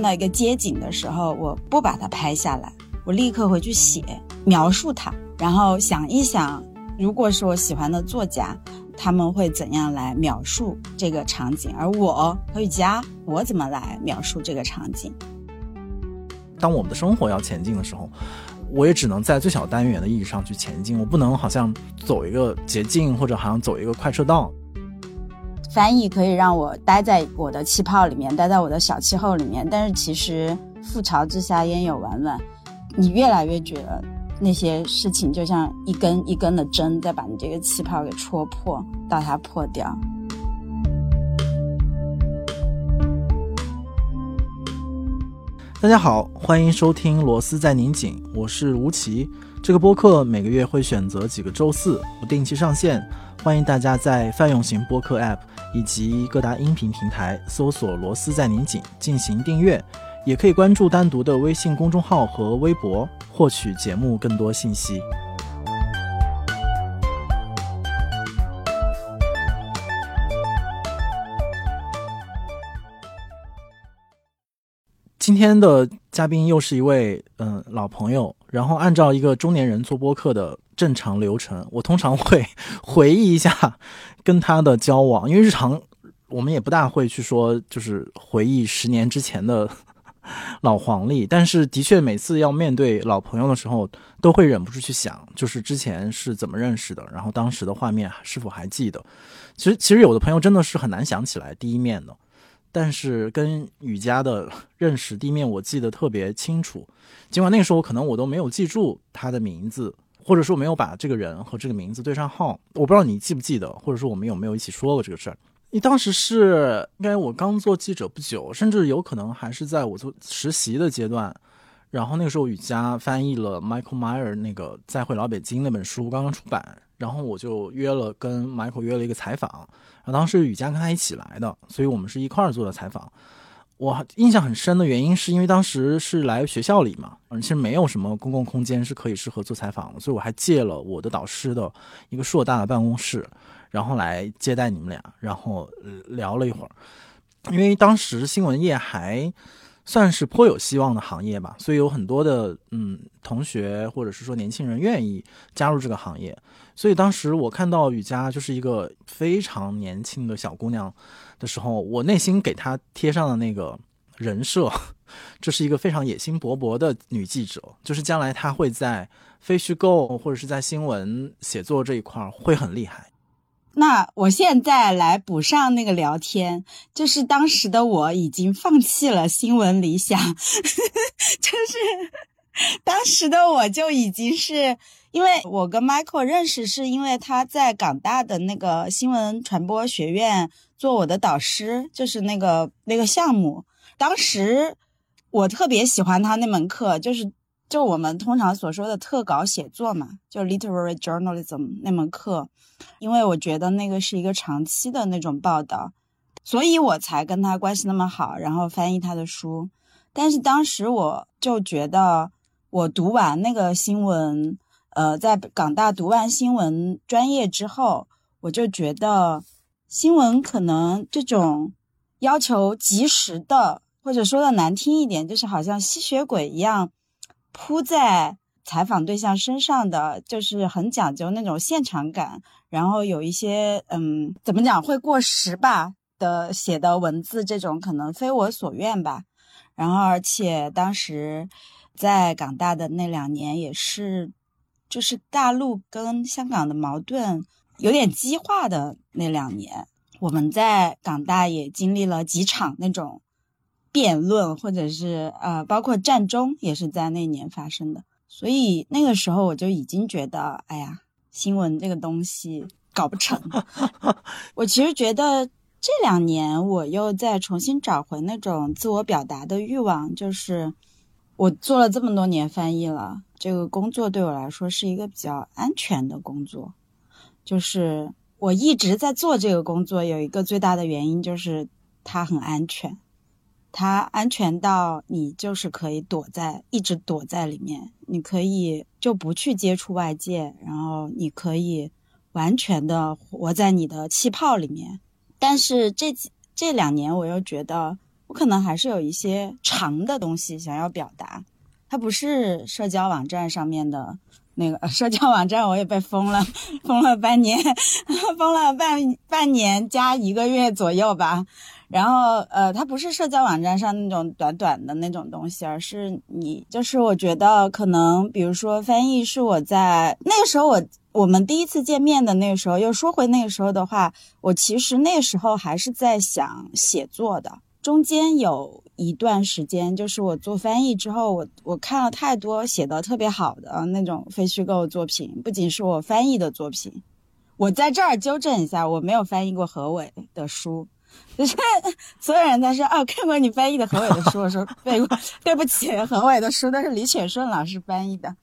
看到一个街景的时候，我不把它拍下来，我立刻回去写描述它，然后想一想，如果是我喜欢的作家，他们会怎样来描述这个场景，而我何雨佳，我怎么来描述这个场景？当我们的生活要前进的时候，我也只能在最小单元的意义上去前进，我不能好像走一个捷径，或者好像走一个快车道。翻译可以让我待在我的气泡里面，待在我的小气候里面，但是其实覆巢之下焉有完卵，你越来越觉得那些事情就像一根一根的针，在把你这个气泡给戳破，到它破掉。大家好，欢迎收听《螺丝在拧紧》，我是吴奇。这个播客每个月会选择几个周四不定期上线，欢迎大家在泛用型播客 App 以及各大音频平台搜索“螺丝在拧紧”进行订阅，也可以关注单独的微信公众号和微博，获取节目更多信息。今天的嘉宾又是一位嗯老朋友，然后按照一个中年人做播客的正常流程，我通常 会回忆一下跟他的交往，因为日常我们也不大会去说就是回忆十年之前的老黄历，但是的确每次要面对老朋友的时候，都会忍不住去想，就是之前是怎么认识的，然后当时的画面是否还记得。其实其实有的朋友真的是很难想起来第一面的。但是跟雨佳的认识地面我记得特别清楚，尽管那个时候可能我都没有记住他的名字，或者说没有把这个人和这个名字对上号。我不知道你记不记得，或者说我们有没有一起说过这个事儿。你当时是应该我刚做记者不久，甚至有可能还是在我做实习的阶段。然后那个时候雨佳翻译了 Michael Meyer 那个《再会老北京》那本书刚刚出版，然后我就约了跟 Michael 约了一个采访。然后当时雨佳跟他一起来的，所以我们是一块儿做的采访。我印象很深的原因是因为当时是来学校里嘛，嗯其实没有什么公共空间是可以适合做采访的，所以我还借了我的导师的一个硕大的办公室，然后来接待你们俩，然后聊了一会儿。因为当时新闻业还算是颇有希望的行业吧，所以有很多的嗯同学或者是说年轻人愿意加入这个行业。所以当时我看到雨佳就是一个非常年轻的小姑娘的时候，我内心给她贴上的那个人设，这是一个非常野心勃勃的女记者，就是将来她会在非虚构或者是在新闻写作这一块会很厉害。那我现在来补上那个聊天，就是当时的我已经放弃了新闻理想，就是当时的我就已经是。因为我跟 Michael 认识，是因为他在港大的那个新闻传播学院做我的导师，就是那个那个项目。当时我特别喜欢他那门课，就是就我们通常所说的特稿写作嘛，就 literary journalism 那门课。因为我觉得那个是一个长期的那种报道，所以我才跟他关系那么好，然后翻译他的书。但是当时我就觉得，我读完那个新闻。呃，在港大读完新闻专业之后，我就觉得新闻可能这种要求及时的，或者说的难听一点，就是好像吸血鬼一样扑在采访对象身上的，就是很讲究那种现场感，然后有一些嗯，怎么讲会过时吧的写的文字，这种可能非我所愿吧。然后，而且当时在港大的那两年也是。就是大陆跟香港的矛盾有点激化的那两年，我们在港大也经历了几场那种辩论，或者是呃，包括战争也是在那年发生的。所以那个时候我就已经觉得，哎呀，新闻这个东西搞不成。我其实觉得这两年我又在重新找回那种自我表达的欲望，就是我做了这么多年翻译了。这个工作对我来说是一个比较安全的工作，就是我一直在做这个工作，有一个最大的原因就是它很安全，它安全到你就是可以躲在一直躲在里面，你可以就不去接触外界，然后你可以完全的活在你的气泡里面。但是这几这两年我又觉得我可能还是有一些长的东西想要表达，它不是社交网站上面的那个社交网站，我也被封了，封了半年，封了半半年加一个月左右吧。然后，呃，它不是社交网站上那种短短的那种东西，而是你，就是我觉得可能，比如说翻译是我在那个时候，我我们第一次见面的那个时候，又说回那个时候的话，我其实那时候还是在想写作的。中间有一段时间，就是我做翻译之后，我我看了太多写的特别好的那种非虚构作品，不仅是我翻译的作品，我在这儿纠正一下，我没有翻译过何伟的书。就是所有人在说哦，看过你翻译的何伟的书，我说对，对不起，何伟的书都是李雪顺老师翻译的。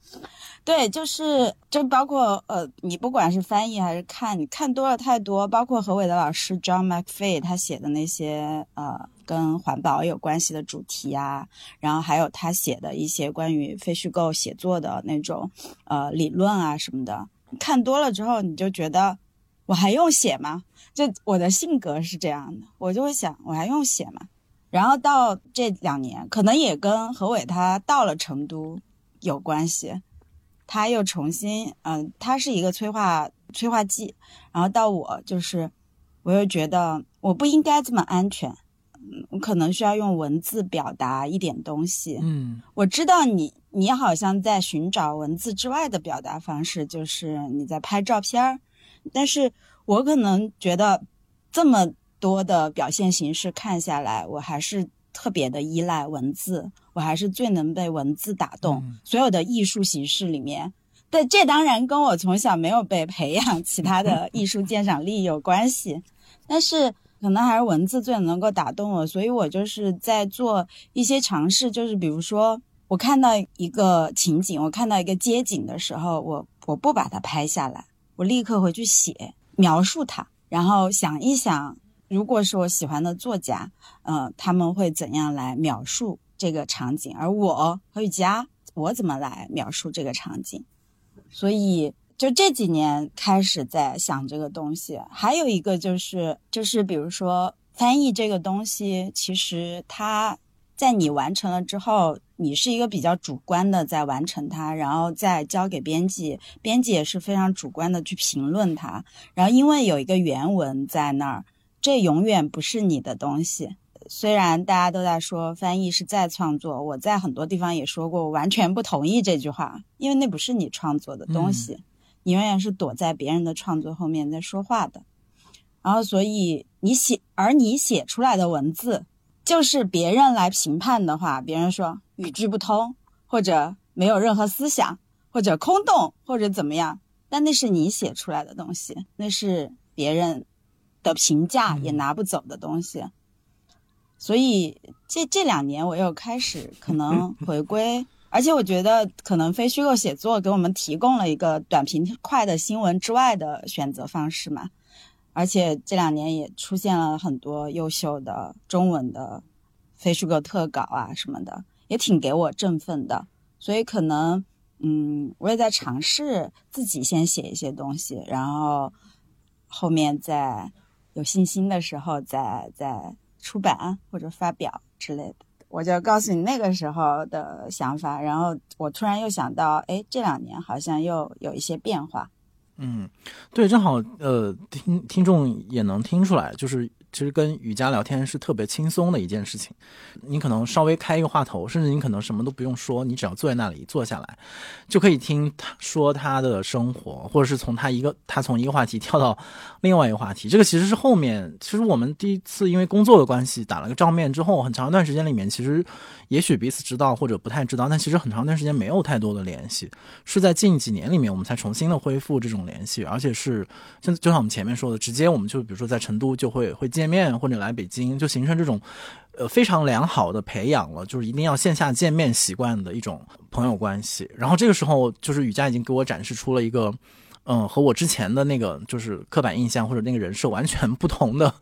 对，就是就包括呃，你不管是翻译还是看，你看多了太多，包括何伟的老师 John McPhee 他写的那些呃跟环保有关系的主题啊，然后还有他写的一些关于非虚构写作的那种呃理论啊什么的，看多了之后，你就觉得我还用写吗？就我的性格是这样的，我就会想，我还用写吗？然后到这两年，可能也跟何伟他到了成都有关系，他又重新，嗯，他是一个催化催化剂，然后到我就是，我又觉得我不应该这么安全，可能需要用文字表达一点东西，嗯，我知道你，你好像在寻找文字之外的表达方式，就是你在拍照片儿，但是。我可能觉得，这么多的表现形式看下来，我还是特别的依赖文字，我还是最能被文字打动。所有的艺术形式里面，但这当然跟我从小没有被培养其他的艺术鉴赏力有关系。但是可能还是文字最能够打动我，所以我就是在做一些尝试，就是比如说，我看到一个情景，我看到一个街景的时候，我我不把它拍下来，我立刻回去写。描述它，然后想一想，如果是我喜欢的作家，呃，他们会怎样来描述这个场景？而我和雨佳，我怎么来描述这个场景？所以，就这几年开始在想这个东西。还有一个就是，就是比如说翻译这个东西，其实它。在你完成了之后，你是一个比较主观的在完成它，然后再交给编辑，编辑也是非常主观的去评论它。然后因为有一个原文在那儿，这永远不是你的东西。虽然大家都在说翻译是再创作，我在很多地方也说过，我完全不同意这句话，因为那不是你创作的东西，你永远是躲在别人的创作后面在说话的。然后所以你写，而你写出来的文字。就是别人来评判的话，别人说语句不通，或者没有任何思想，或者空洞，或者怎么样，但那是你写出来的东西，那是别人的评价也拿不走的东西。所以这这两年我又开始可能 回归，而且我觉得可能非虚构写作给我们提供了一个短平快的新闻之外的选择方式嘛。而且这两年也出现了很多优秀的中文的非虚构特稿啊什么的，也挺给我振奋的。所以可能，嗯，我也在尝试自己先写一些东西，然后后面在有信心的时候再再出版或者发表之类的。我就告诉你那个时候的想法。然后我突然又想到，哎，这两年好像又有一些变化。嗯，对，正好，呃，听听众也能听出来，就是。其实跟雨佳聊天是特别轻松的一件事情，你可能稍微开一个话头，甚至你可能什么都不用说，你只要坐在那里坐下来，就可以听他说他的生活，或者是从他一个他从一个话题跳到另外一个话题。这个其实是后面，其实我们第一次因为工作的关系打了个照面之后，很长一段时间里面，其实也许彼此知道或者不太知道，但其实很长一段时间没有太多的联系，是在近几年里面我们才重新的恢复这种联系，而且是就就像我们前面说的，直接我们就比如说在成都就会会。见面或者来北京，就形成这种，呃，非常良好的培养了，就是一定要线下见面习惯的一种朋友关系。然后这个时候，就是雨佳已经给我展示出了一个，嗯，和我之前的那个就是刻板印象或者那个人设完全不同的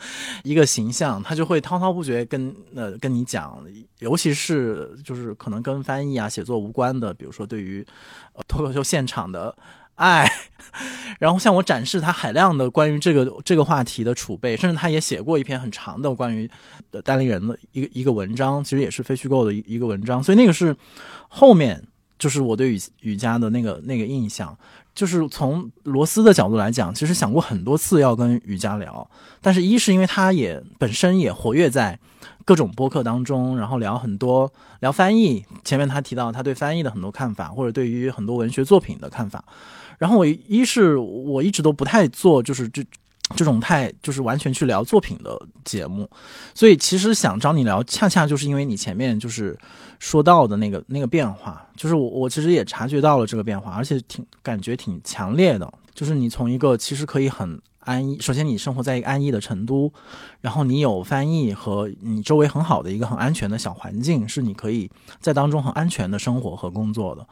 一个形象。他就会滔滔不绝跟呃跟你讲，尤其是就是可能跟翻译啊写作无关的，比如说对于脱口秀现场的。爱，然后向我展示他海量的关于这个这个话题的储备，甚至他也写过一篇很长的关于单立人的一个一个文章，其实也是非虚构的一个文章，所以那个是后面就是我对瑜瑜伽的那个那个印象。就是从罗斯的角度来讲，其实想过很多次要跟瑜伽聊，但是一是因为他也本身也活跃在各种播客当中，然后聊很多聊翻译。前面他提到他对翻译的很多看法，或者对于很多文学作品的看法。然后我一是我一直都不太做，就是这这种太就是完全去聊作品的节目，所以其实想找你聊，恰恰就是因为你前面就是。说到的那个那个变化，就是我我其实也察觉到了这个变化，而且挺感觉挺强烈的。就是你从一个其实可以很安逸，首先你生活在一个安逸的成都，然后你有翻译和你周围很好的一个很安全的小环境，是你可以在当中很安全的生活和工作的。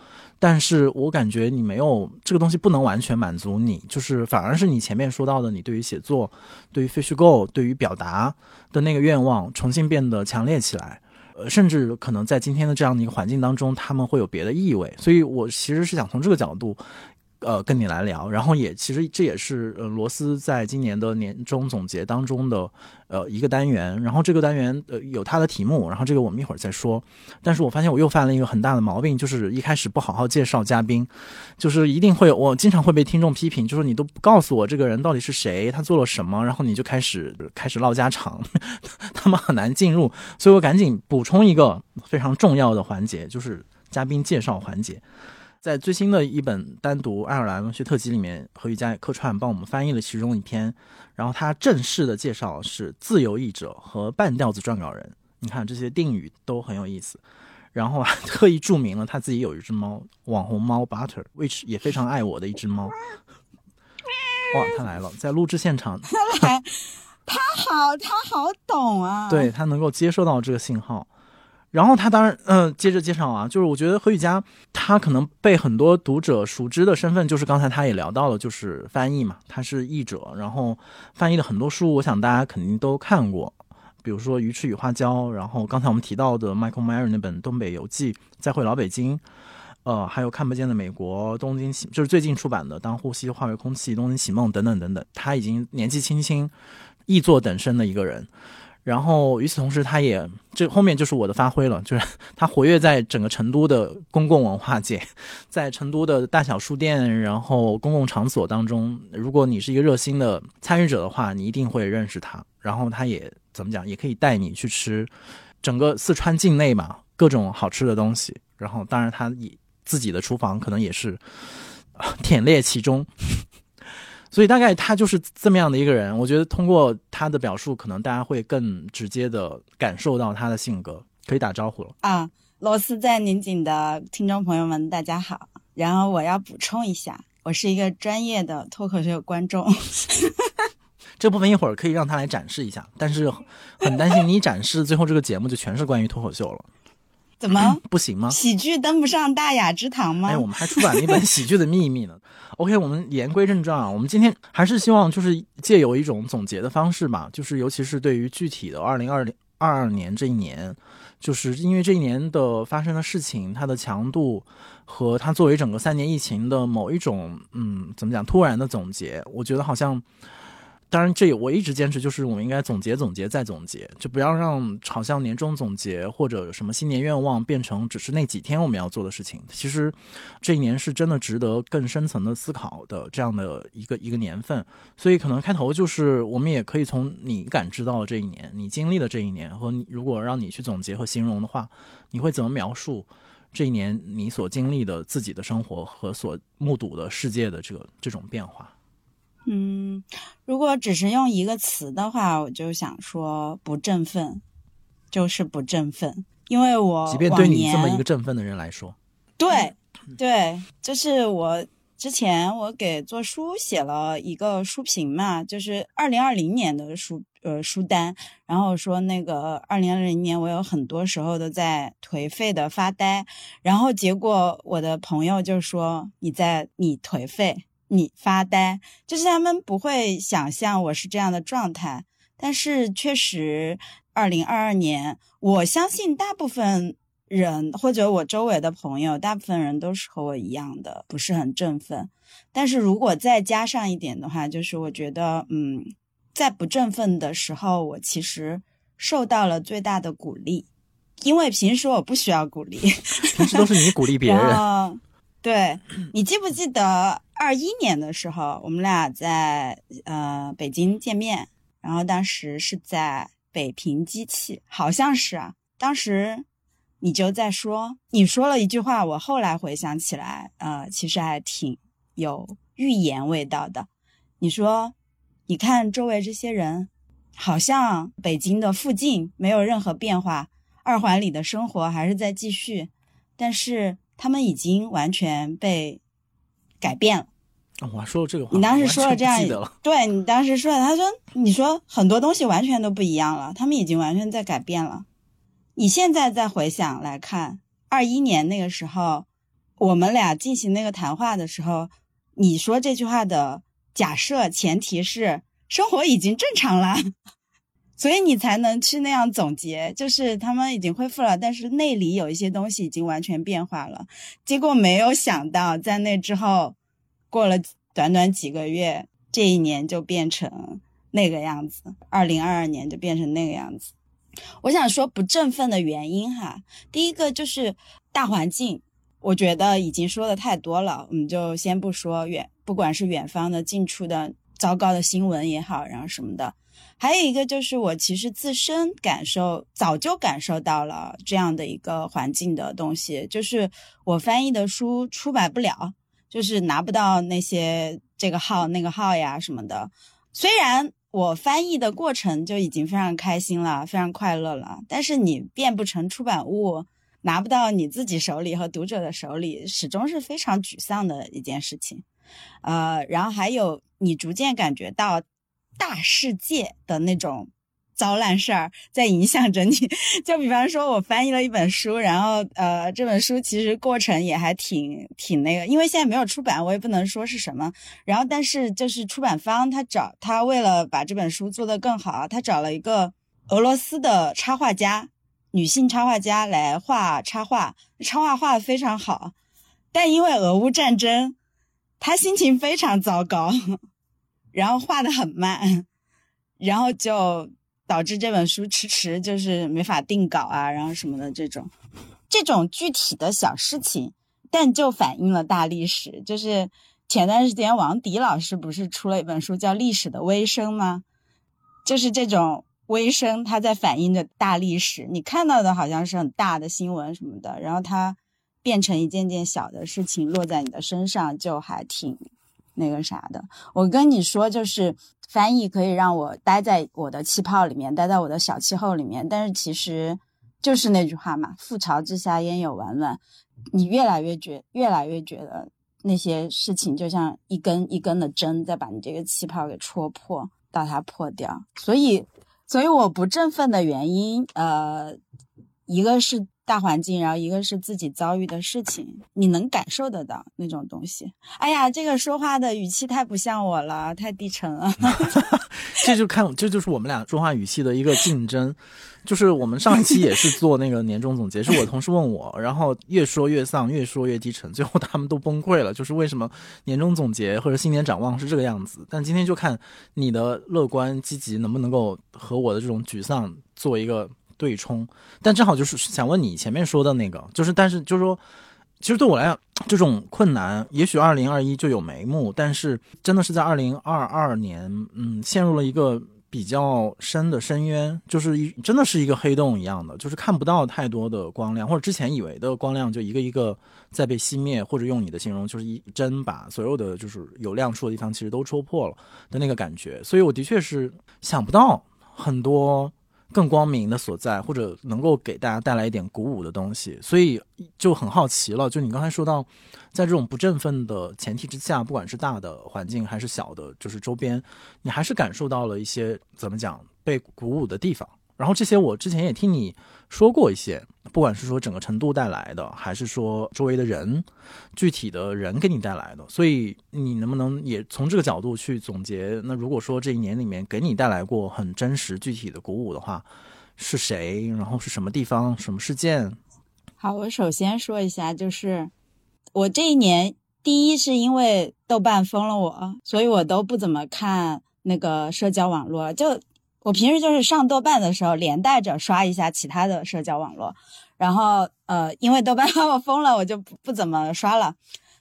但是我感觉你没有这个东西不能完全满足你，就是反而是你前面说到的，你对于写作、对于 fish go、对于表达的那个愿望重新变得强烈起来。呃，甚至可能在今天的这样的一个环境当中，他们会有别的意味，所以我其实是想从这个角度。呃，跟你来聊，然后也其实这也是呃罗斯在今年的年终总结当中的呃一个单元，然后这个单元呃有它的题目，然后这个我们一会儿再说。但是我发现我又犯了一个很大的毛病，就是一开始不好好介绍嘉宾，就是一定会我经常会被听众批评，就是你都不告诉我这个人到底是谁，他做了什么，然后你就开始开始唠家常，他们很难进入，所以我赶紧补充一个非常重要的环节，就是嘉宾介绍环节。在最新的一本单独爱尔兰文学特辑里面，何雨佳客串帮我们翻译了其中一篇，然后他正式的介绍是自由译者和半吊子撰稿人。你看这些定语都很有意思，然后还 特意注明了他自己有一只猫，网红猫 Butter，which 也非常爱我的一只猫。哇，他来了，在录制现场。他来，他好，他好懂啊。对他能够接收到这个信号。然后他当然，嗯，接着介绍啊，就是我觉得何雨佳他可能被很多读者熟知的身份，就是刚才他也聊到了，就是翻译嘛，他是译者，然后翻译的很多书，我想大家肯定都看过，比如说《鱼翅与花椒》，然后刚才我们提到的 Michael Meyer 那本《东北游记》，再会老北京，呃，还有《看不见的美国》，东京就是最近出版的《当呼吸化为空气》，东京起梦等等等等，他已经年纪轻轻，译作等身的一个人。然后与此同时，他也这后面就是我的发挥了，就是 他活跃在整个成都的公共文化界，在成都的大小书店，然后公共场所当中，如果你是一个热心的参与者的话，你一定会认识他。然后他也怎么讲，也可以带你去吃整个四川境内嘛各种好吃的东西。然后当然他以自己的厨房可能也是 忝列其中。所以大概他就是这么样的一个人，我觉得通过他的表述，可能大家会更直接的感受到他的性格。可以打招呼了啊，罗斯在宁锦的听众朋友们，大家好。然后我要补充一下，我是一个专业的脱口秀观众。这部分一会儿可以让他来展示一下，但是很担心你展示最后这个节目就全是关于脱口秀了。怎么不行吗？喜剧登不上大雅之堂吗？哎，我们还出版了一本《喜剧的秘密》呢。OK，我们言归正传啊，我们今天还是希望就是借由一种总结的方式吧，就是尤其是对于具体的二零二零二二年这一年，就是因为这一年的发生的事情，它的强度和它作为整个三年疫情的某一种嗯，怎么讲突然的总结，我觉得好像。当然，这我一直坚持，就是我们应该总结、总结再总结，就不要让好像年终总结或者什么新年愿望变成只是那几天我们要做的事情。其实，这一年是真的值得更深层的思考的这样的一个一个年份。所以，可能开头就是我们也可以从你感知到这一年，你经历的这一年，和你如果让你去总结和形容的话，你会怎么描述这一年你所经历的自己的生活和所目睹的世界的这个这种变化？嗯，如果只是用一个词的话，我就想说不振奋，就是不振奋。因为我即便对你这么一个振奋的人来说，对对，就是我之前我给做书写了一个书评嘛，就是二零二零年的书呃书单，然后说那个二零二零年我有很多时候都在颓废的发呆，然后结果我的朋友就说你在你颓废。你发呆，就是他们不会想象我是这样的状态，但是确实，二零二二年，我相信大部分人或者我周围的朋友，大部分人都是和我一样的，不是很振奋。但是如果再加上一点的话，就是我觉得，嗯，在不振奋的时候，我其实受到了最大的鼓励，因为平时我不需要鼓励，平时都是你鼓励 别人。对 你记不记得二一年的时候，我们俩在呃北京见面，然后当时是在北平机器，好像是啊，当时。你就在说，你说了一句话，我后来回想起来，呃，其实还挺有预言味道的。你说，你看周围这些人，好像北京的附近没有任何变化，二环里的生活还是在继续，但是他们已经完全被改变了。我还说了这个话，你当时说了这样，对你当时说了，他说，你说很多东西完全都不一样了，他们已经完全在改变了。你现在再回想来看，二一年那个时候，我们俩进行那个谈话的时候，你说这句话的假设前提是生活已经正常了，所以你才能去那样总结，就是他们已经恢复了，但是内里有一些东西已经完全变化了。结果没有想到，在那之后，过了短短几个月，这一年就变成那个样子，二零二二年就变成那个样子。我想说不振奋的原因哈，第一个就是大环境，我觉得已经说的太多了，我们就先不说远，不管是远方的、近处的糟糕的新闻也好，然后什么的，还有一个就是我其实自身感受早就感受到了这样的一个环境的东西，就是我翻译的书出版不了，就是拿不到那些这个号那个号呀什么的，虽然。我翻译的过程就已经非常开心了，非常快乐了。但是你变不成出版物，拿不到你自己手里和读者的手里，始终是非常沮丧的一件事情。呃，然后还有你逐渐感觉到大世界的那种。糟烂事儿在影响着你，就比方说，我翻译了一本书，然后呃，这本书其实过程也还挺挺那个，因为现在没有出版，我也不能说是什么。然后，但是就是出版方他找他为了把这本书做得更好，他找了一个俄罗斯的插画家，女性插画家来画插画，插画画的非常好，但因为俄乌战争，他心情非常糟糕，然后画的很慢，然后就。导致这本书迟迟就是没法定稿啊，然后什么的这种，这种具体的小事情，但就反映了大历史。就是前段时间王迪老师不是出了一本书叫《历史的微声》吗？就是这种微声，它在反映着大历史。你看到的好像是很大的新闻什么的，然后它变成一件件小的事情落在你的身上，就还挺那个啥的。我跟你说，就是。翻译可以让我待在我的气泡里面，待在我的小气候里面。但是其实就是那句话嘛，“覆巢之下焉有完卵”。你越来越觉，越来越觉得那些事情就像一根一根的针，在把你这个气泡给戳破，到它破掉。所以，所以我不振奋的原因，呃，一个是。大环境，然后一个是自己遭遇的事情，你能感受得到那种东西。哎呀，这个说话的语气太不像我了，太低沉了。这就看，这就是我们俩说话语气的一个竞争。就是我们上一期也是做那个年终总结，是我同事问我，然后越说越丧，越说越低沉，最后他们都崩溃了。就是为什么年终总结或者新年展望是这个样子？但今天就看你的乐观积极能不能够和我的这种沮丧做一个。对冲，但正好就是想问你前面说的那个，就是但是就是说，其实对我来讲，这种困难也许二零二一就有眉目，但是真的是在二零二二年，嗯，陷入了一个比较深的深渊，就是一真的是一个黑洞一样的，就是看不到太多的光亮，或者之前以为的光亮就一个一个在被熄灭，或者用你的形容就是一针把所有的就是有亮处的地方其实都戳破了的那个感觉，所以我的确是想不到很多。更光明的所在，或者能够给大家带来一点鼓舞的东西，所以就很好奇了。就你刚才说到，在这种不振奋的前提之下，不管是大的环境还是小的，就是周边，你还是感受到了一些怎么讲被鼓舞的地方。然后这些我之前也听你说过一些，不管是说整个程度带来的，还是说周围的人，具体的人给你带来的，所以你能不能也从这个角度去总结？那如果说这一年里面给你带来过很真实具体的鼓舞的话，是谁？然后是什么地方？什么事件？好，我首先说一下，就是我这一年，第一是因为豆瓣封了我，所以我都不怎么看那个社交网络。就我平时就是上豆瓣的时候，连带着刷一下其他的社交网络。然后呃，因为豆瓣把我封了，我就不不怎么刷了。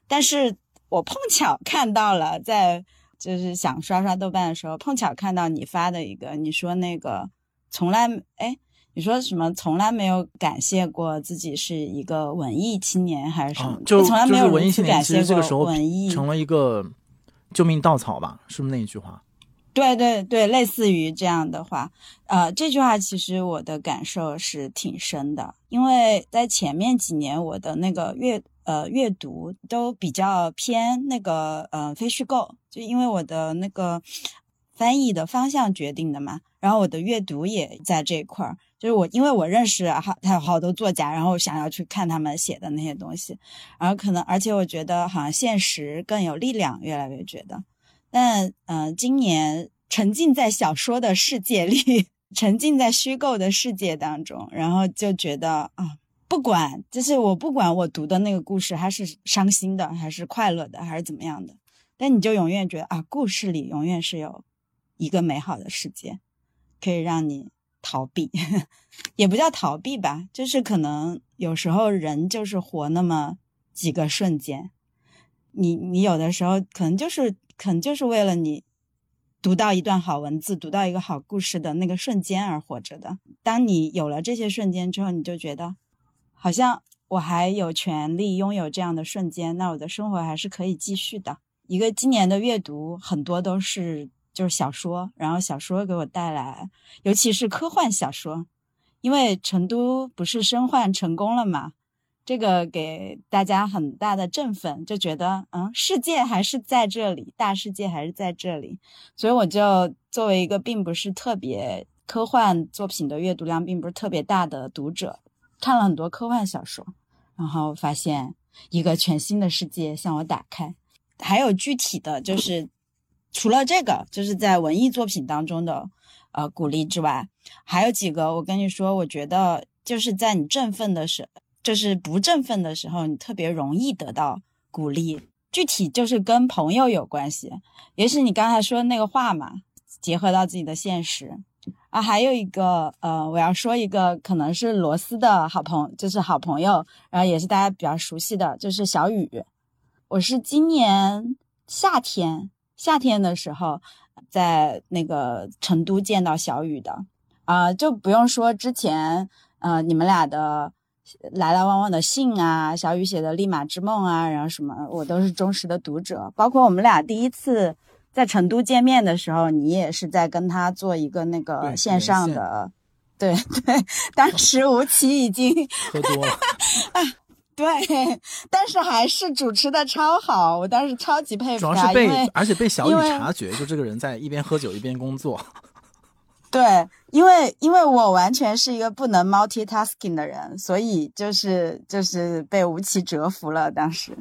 但是我碰巧看到了，在就是想刷刷豆瓣的时候，碰巧看到你发的一个，你说那个从来哎。你说什么？从来没有感谢过自己是一个文艺青年，还是什么？就从来没有文艺青年，其实这个时候文艺成了一个救命稻草吧？是不是那一句话？对对对，类似于这样的话。呃，这句话其实我的感受是挺深的，因为在前面几年我的那个阅呃阅读都比较偏那个呃非虚构，就因为我的那个翻译的方向决定的嘛。然后我的阅读也在这一块儿。就是我，因为我认识好，他有好多作家，然后想要去看他们写的那些东西，然后可能，而且我觉得好像现实更有力量，越来越觉得。但嗯，今年沉浸在小说的世界里，沉浸在虚构的世界当中，然后就觉得啊，不管就是我不管我读的那个故事，它是伤心的，还是快乐的，还是怎么样的，但你就永远觉得啊，故事里永远是有一个美好的世界，可以让你。逃避，也不叫逃避吧，就是可能有时候人就是活那么几个瞬间，你你有的时候可能就是可能就是为了你读到一段好文字，读到一个好故事的那个瞬间而活着的。当你有了这些瞬间之后，你就觉得好像我还有权利拥有这样的瞬间，那我的生活还是可以继续的。一个今年的阅读很多都是。就是小说，然后小说给我带来，尤其是科幻小说，因为成都不是申幻成功了嘛，这个给大家很大的振奋，就觉得嗯，世界还是在这里，大世界还是在这里，所以我就作为一个并不是特别科幻作品的阅读量并不是特别大的读者，看了很多科幻小说，然后发现一个全新的世界向我打开，还有具体的就是。除了这个，就是在文艺作品当中的，呃，鼓励之外，还有几个。我跟你说，我觉得就是在你振奋的时，就是不振奋的时候，你特别容易得到鼓励。具体就是跟朋友有关系，也是你刚才说的那个话嘛，结合到自己的现实啊。还有一个，呃，我要说一个，可能是罗斯的好朋，就是好朋友，然后也是大家比较熟悉的，就是小雨。我是今年夏天。夏天的时候，在那个成都见到小雨的，啊，就不用说之前，呃，你们俩的来来往往的信啊，小雨写的《立马之梦》啊，然后什么，我都是忠实的读者。包括我们俩第一次在成都见面的时候，你也是在跟他做一个那个线上的，对对，当时吴奇已经喝多了。对，但是还是主持的超好，我当时超级佩服他。主要是被，而且被小雨察觉，就这个人在一边喝酒一边工作。对，因为因为我完全是一个不能 multitasking 的人，所以就是就是被吴奇折服了。当时，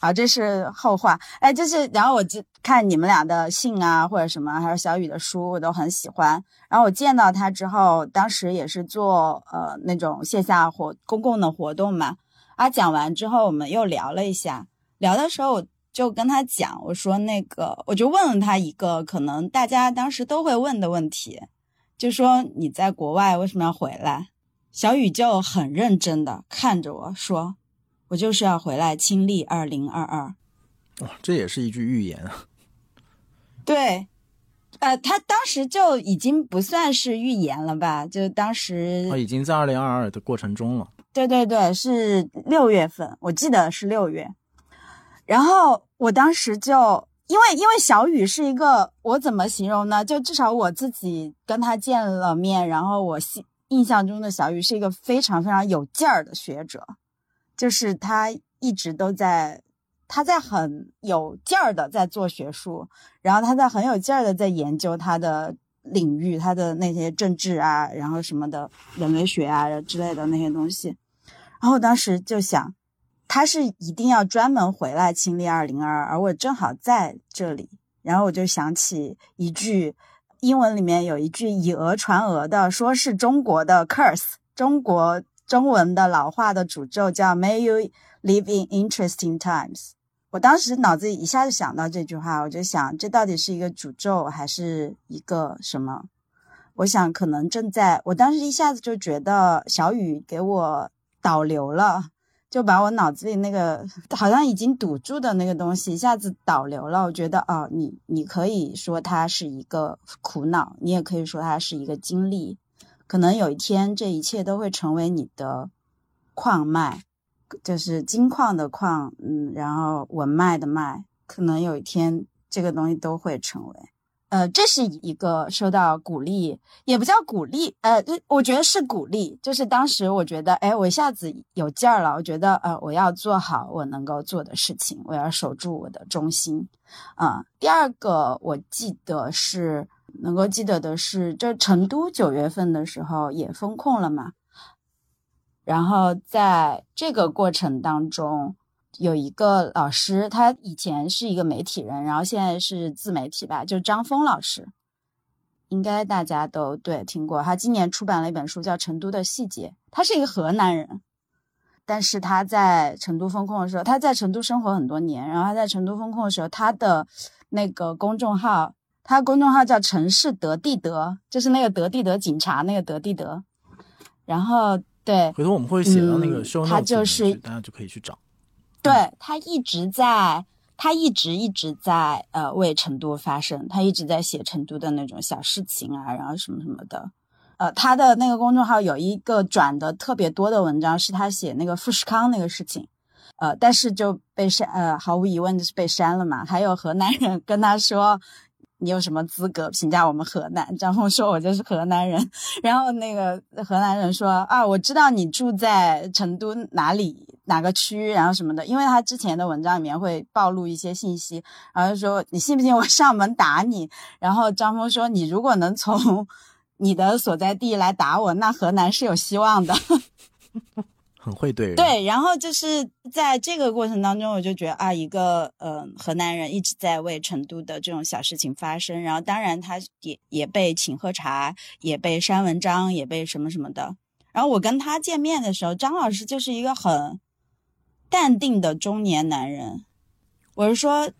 好，这是后话。哎，就是然后我就看你们俩的信啊，或者什么，还有小雨的书，我都很喜欢。然后我见到他之后，当时也是做呃那种线下活公共的活动嘛。啊讲完之后，我们又聊了一下。聊的时候，就跟他讲，我说那个，我就问了他一个可能大家当时都会问的问题，就说你在国外为什么要回来？小雨就很认真的看着我说，我就是要回来亲历二零二二。哇，这也是一句预言啊！对，呃，他当时就已经不算是预言了吧？就当时哦，已经在二零二二的过程中了。对对对，是六月份，我记得是六月。然后我当时就因为因为小雨是一个，我怎么形容呢？就至少我自己跟他见了面，然后我印印象中的小雨是一个非常非常有劲儿的学者，就是他一直都在，他在很有劲儿的在做学术，然后他在很有劲儿的在研究他的。领域，他的那些政治啊，然后什么的人类学啊之类的那些东西，然后当时就想，他是一定要专门回来清理二零二二，而我正好在这里，然后我就想起一句英文里面有一句以讹传讹的，说是中国的 curse，中国中文的老话的诅咒叫 “May you live in interesting times”。我当时脑子里一下就想到这句话，我就想这到底是一个诅咒还是一个什么？我想可能正在，我当时一下子就觉得小雨给我导流了，就把我脑子里那个好像已经堵住的那个东西一下子导流了。我觉得哦，你你可以说它是一个苦恼，你也可以说它是一个经历。可能有一天，这一切都会成为你的矿脉，就是金矿的矿，嗯，然后文脉的脉。可能有一天，这个东西都会成为。呃，这是一个受到鼓励，也不叫鼓励，呃，我觉得是鼓励。就是当时我觉得，哎，我一下子有劲儿了，我觉得，呃，我要做好我能够做的事情，我要守住我的中心。啊，第二个我记得是。能够记得的是，就成都九月份的时候也封控了嘛。然后在这个过程当中，有一个老师，他以前是一个媒体人，然后现在是自媒体吧，就张峰老师，应该大家都对听过。他今年出版了一本书叫《成都的细节》，他是一个河南人，但是他在成都封控的时候，他在成都生活很多年，然后他在成都封控的时候，他的那个公众号。他公众号叫“城市德地德”，就是那个德地德警察那个德地德。然后，对，回头我们会写到那个收他就是大家就可以去找。对他一直在，他一直一直在呃为成都发声，他一直在写成都的那种小事情啊，然后什么什么的。呃，他的那个公众号有一个转的特别多的文章，是他写那个富士康那个事情，呃，但是就被删，呃，毫无疑问就是被删了嘛。还有河南人跟他说。你有什么资格评价我们河南？张峰说：“我就是河南人。”然后那个河南人说：“啊，我知道你住在成都哪里哪个区，然后什么的，因为他之前的文章里面会暴露一些信息。”然后说：“你信不信我上门打你？”然后张峰说：“你如果能从你的所在地来打我，那河南是有希望的。”很会怼人，对，然后就是在这个过程当中，我就觉得啊，一个呃河南人一直在为成都的这种小事情发声，然后当然他也也被请喝茶，也被删文章，也被什么什么的。然后我跟他见面的时候，张老师就是一个很淡定的中年男人。我是说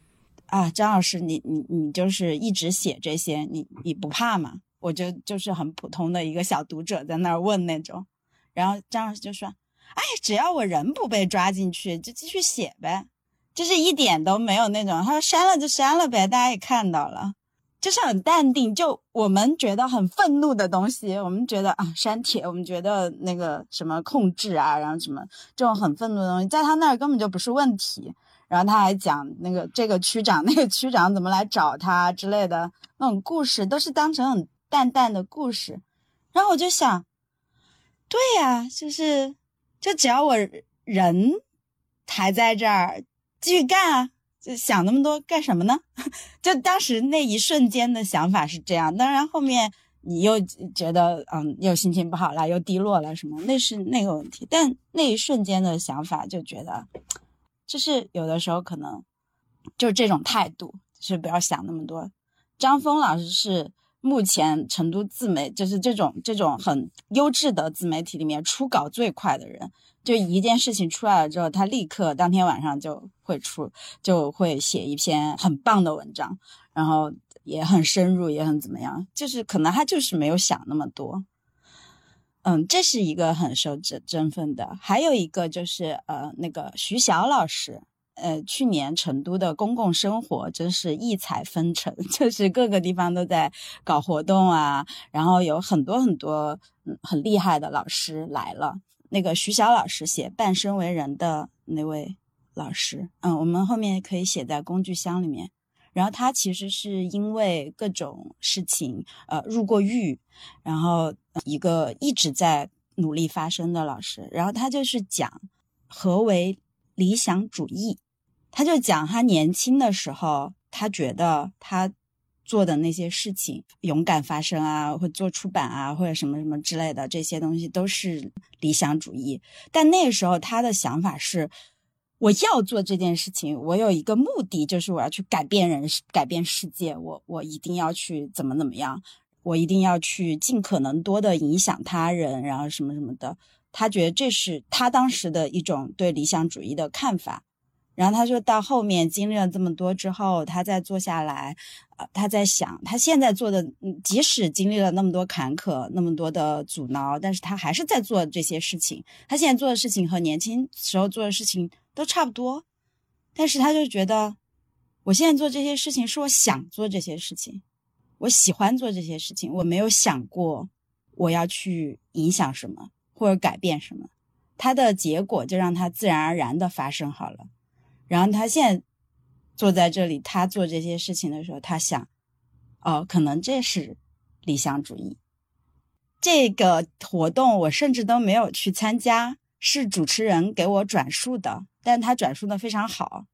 啊，张老师，你你你就是一直写这些，你你不怕吗？我就就是很普通的一个小读者在那儿问那种，然后张老师就说。哎，只要我人不被抓进去，就继续写呗，就是一点都没有那种。他说删了就删了呗，大家也看到了，就是很淡定。就我们觉得很愤怒的东西，我们觉得啊删帖，我们觉得那个什么控制啊，然后什么这种很愤怒的东西，在他那儿根本就不是问题。然后他还讲那个这个区长那个区长怎么来找他之类的那种故事，都是当成很淡淡的故事。然后我就想，对呀，就是。就只要我人还在这儿继续干啊，就想那么多干什么呢？就当时那一瞬间的想法是这样，当然后面你又觉得嗯，又心情不好了，又低落了什么，那是那个问题。但那一瞬间的想法就觉得，就是有的时候可能就这种态度，是不要想那么多。张峰老师是。目前成都自媒就是这种这种很优质的自媒体里面出稿最快的人，就一件事情出来了之后，他立刻当天晚上就会出，就会写一篇很棒的文章，然后也很深入，也很怎么样，就是可能他就是没有想那么多。嗯，这是一个很受振振奋的，还有一个就是呃那个徐晓老师。呃，去年成都的公共生活真是异彩纷呈，就是各个地方都在搞活动啊，然后有很多很多嗯很厉害的老师来了。那个徐晓老师写《半生为人》的那位老师，嗯，我们后面可以写在工具箱里面。然后他其实是因为各种事情，呃，入过狱，然后一个一直在努力发声的老师。然后他就是讲何为理想主义。他就讲，他年轻的时候，他觉得他做的那些事情，勇敢发声啊，或做出版啊，或者什么什么之类的这些东西，都是理想主义。但那个时候，他的想法是，我要做这件事情，我有一个目的，就是我要去改变人，改变世界。我我一定要去怎么怎么样，我一定要去尽可能多的影响他人，然后什么什么的。他觉得这是他当时的一种对理想主义的看法。然后他就到后面经历了这么多之后，他再坐下来，他在想他现在做的，即使经历了那么多坎坷，那么多的阻挠，但是他还是在做这些事情。他现在做的事情和年轻时候做的事情都差不多，但是他就觉得，我现在做这些事情是我想做这些事情，我喜欢做这些事情，我没有想过我要去影响什么或者改变什么，他的结果就让他自然而然的发生好了。然后他现在坐在这里，他做这些事情的时候，他想，哦，可能这是理想主义。这个活动我甚至都没有去参加，是主持人给我转述的，但他转述的非常好。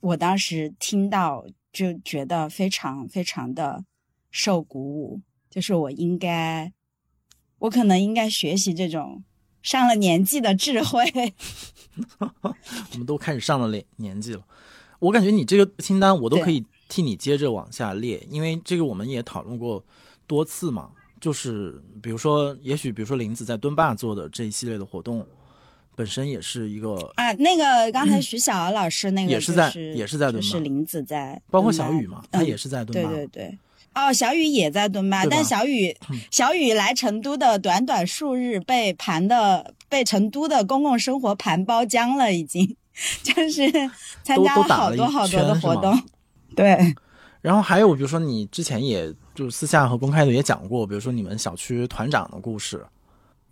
我当时听到就觉得非常非常的受鼓舞，就是我应该，我可能应该学习这种上了年纪的智慧。我们都开始上了年年纪了，我感觉你这个清单我都可以替你接着往下列，因为这个我们也讨论过多次嘛。就是比如说，也许比如说林子在敦坝做的这一系列的活动，本身也是一个啊，那个刚才徐小老师那个也是在也是在敦是林子在，包括小雨嘛，他也是在敦坝，对对。对。哦，小雨也在敦巴，但小雨小雨来成都的短短数日，被盘的被成都的公共生活盘包浆了，已经 就是参加了好多好多的活动。对，然后还有比如说你之前也就私下和公开的也讲过，比如说你们小区团长的故事。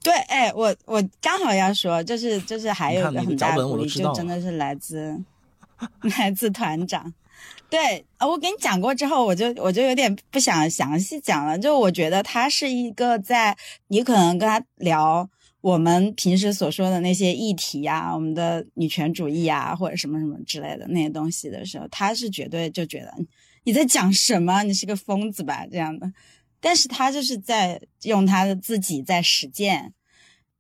对，哎，我我刚好要说，就是就是还有一个很大的鼓励，就真的是来自 来自团长。对，我给你讲过之后，我就我就有点不想详细讲了。就我觉得他是一个在你可能跟他聊我们平时所说的那些议题呀，我们的女权主义啊，或者什么什么之类的那些东西的时候，他是绝对就觉得你在讲什么，你是个疯子吧这样的。但是他就是在用他的自己在实践，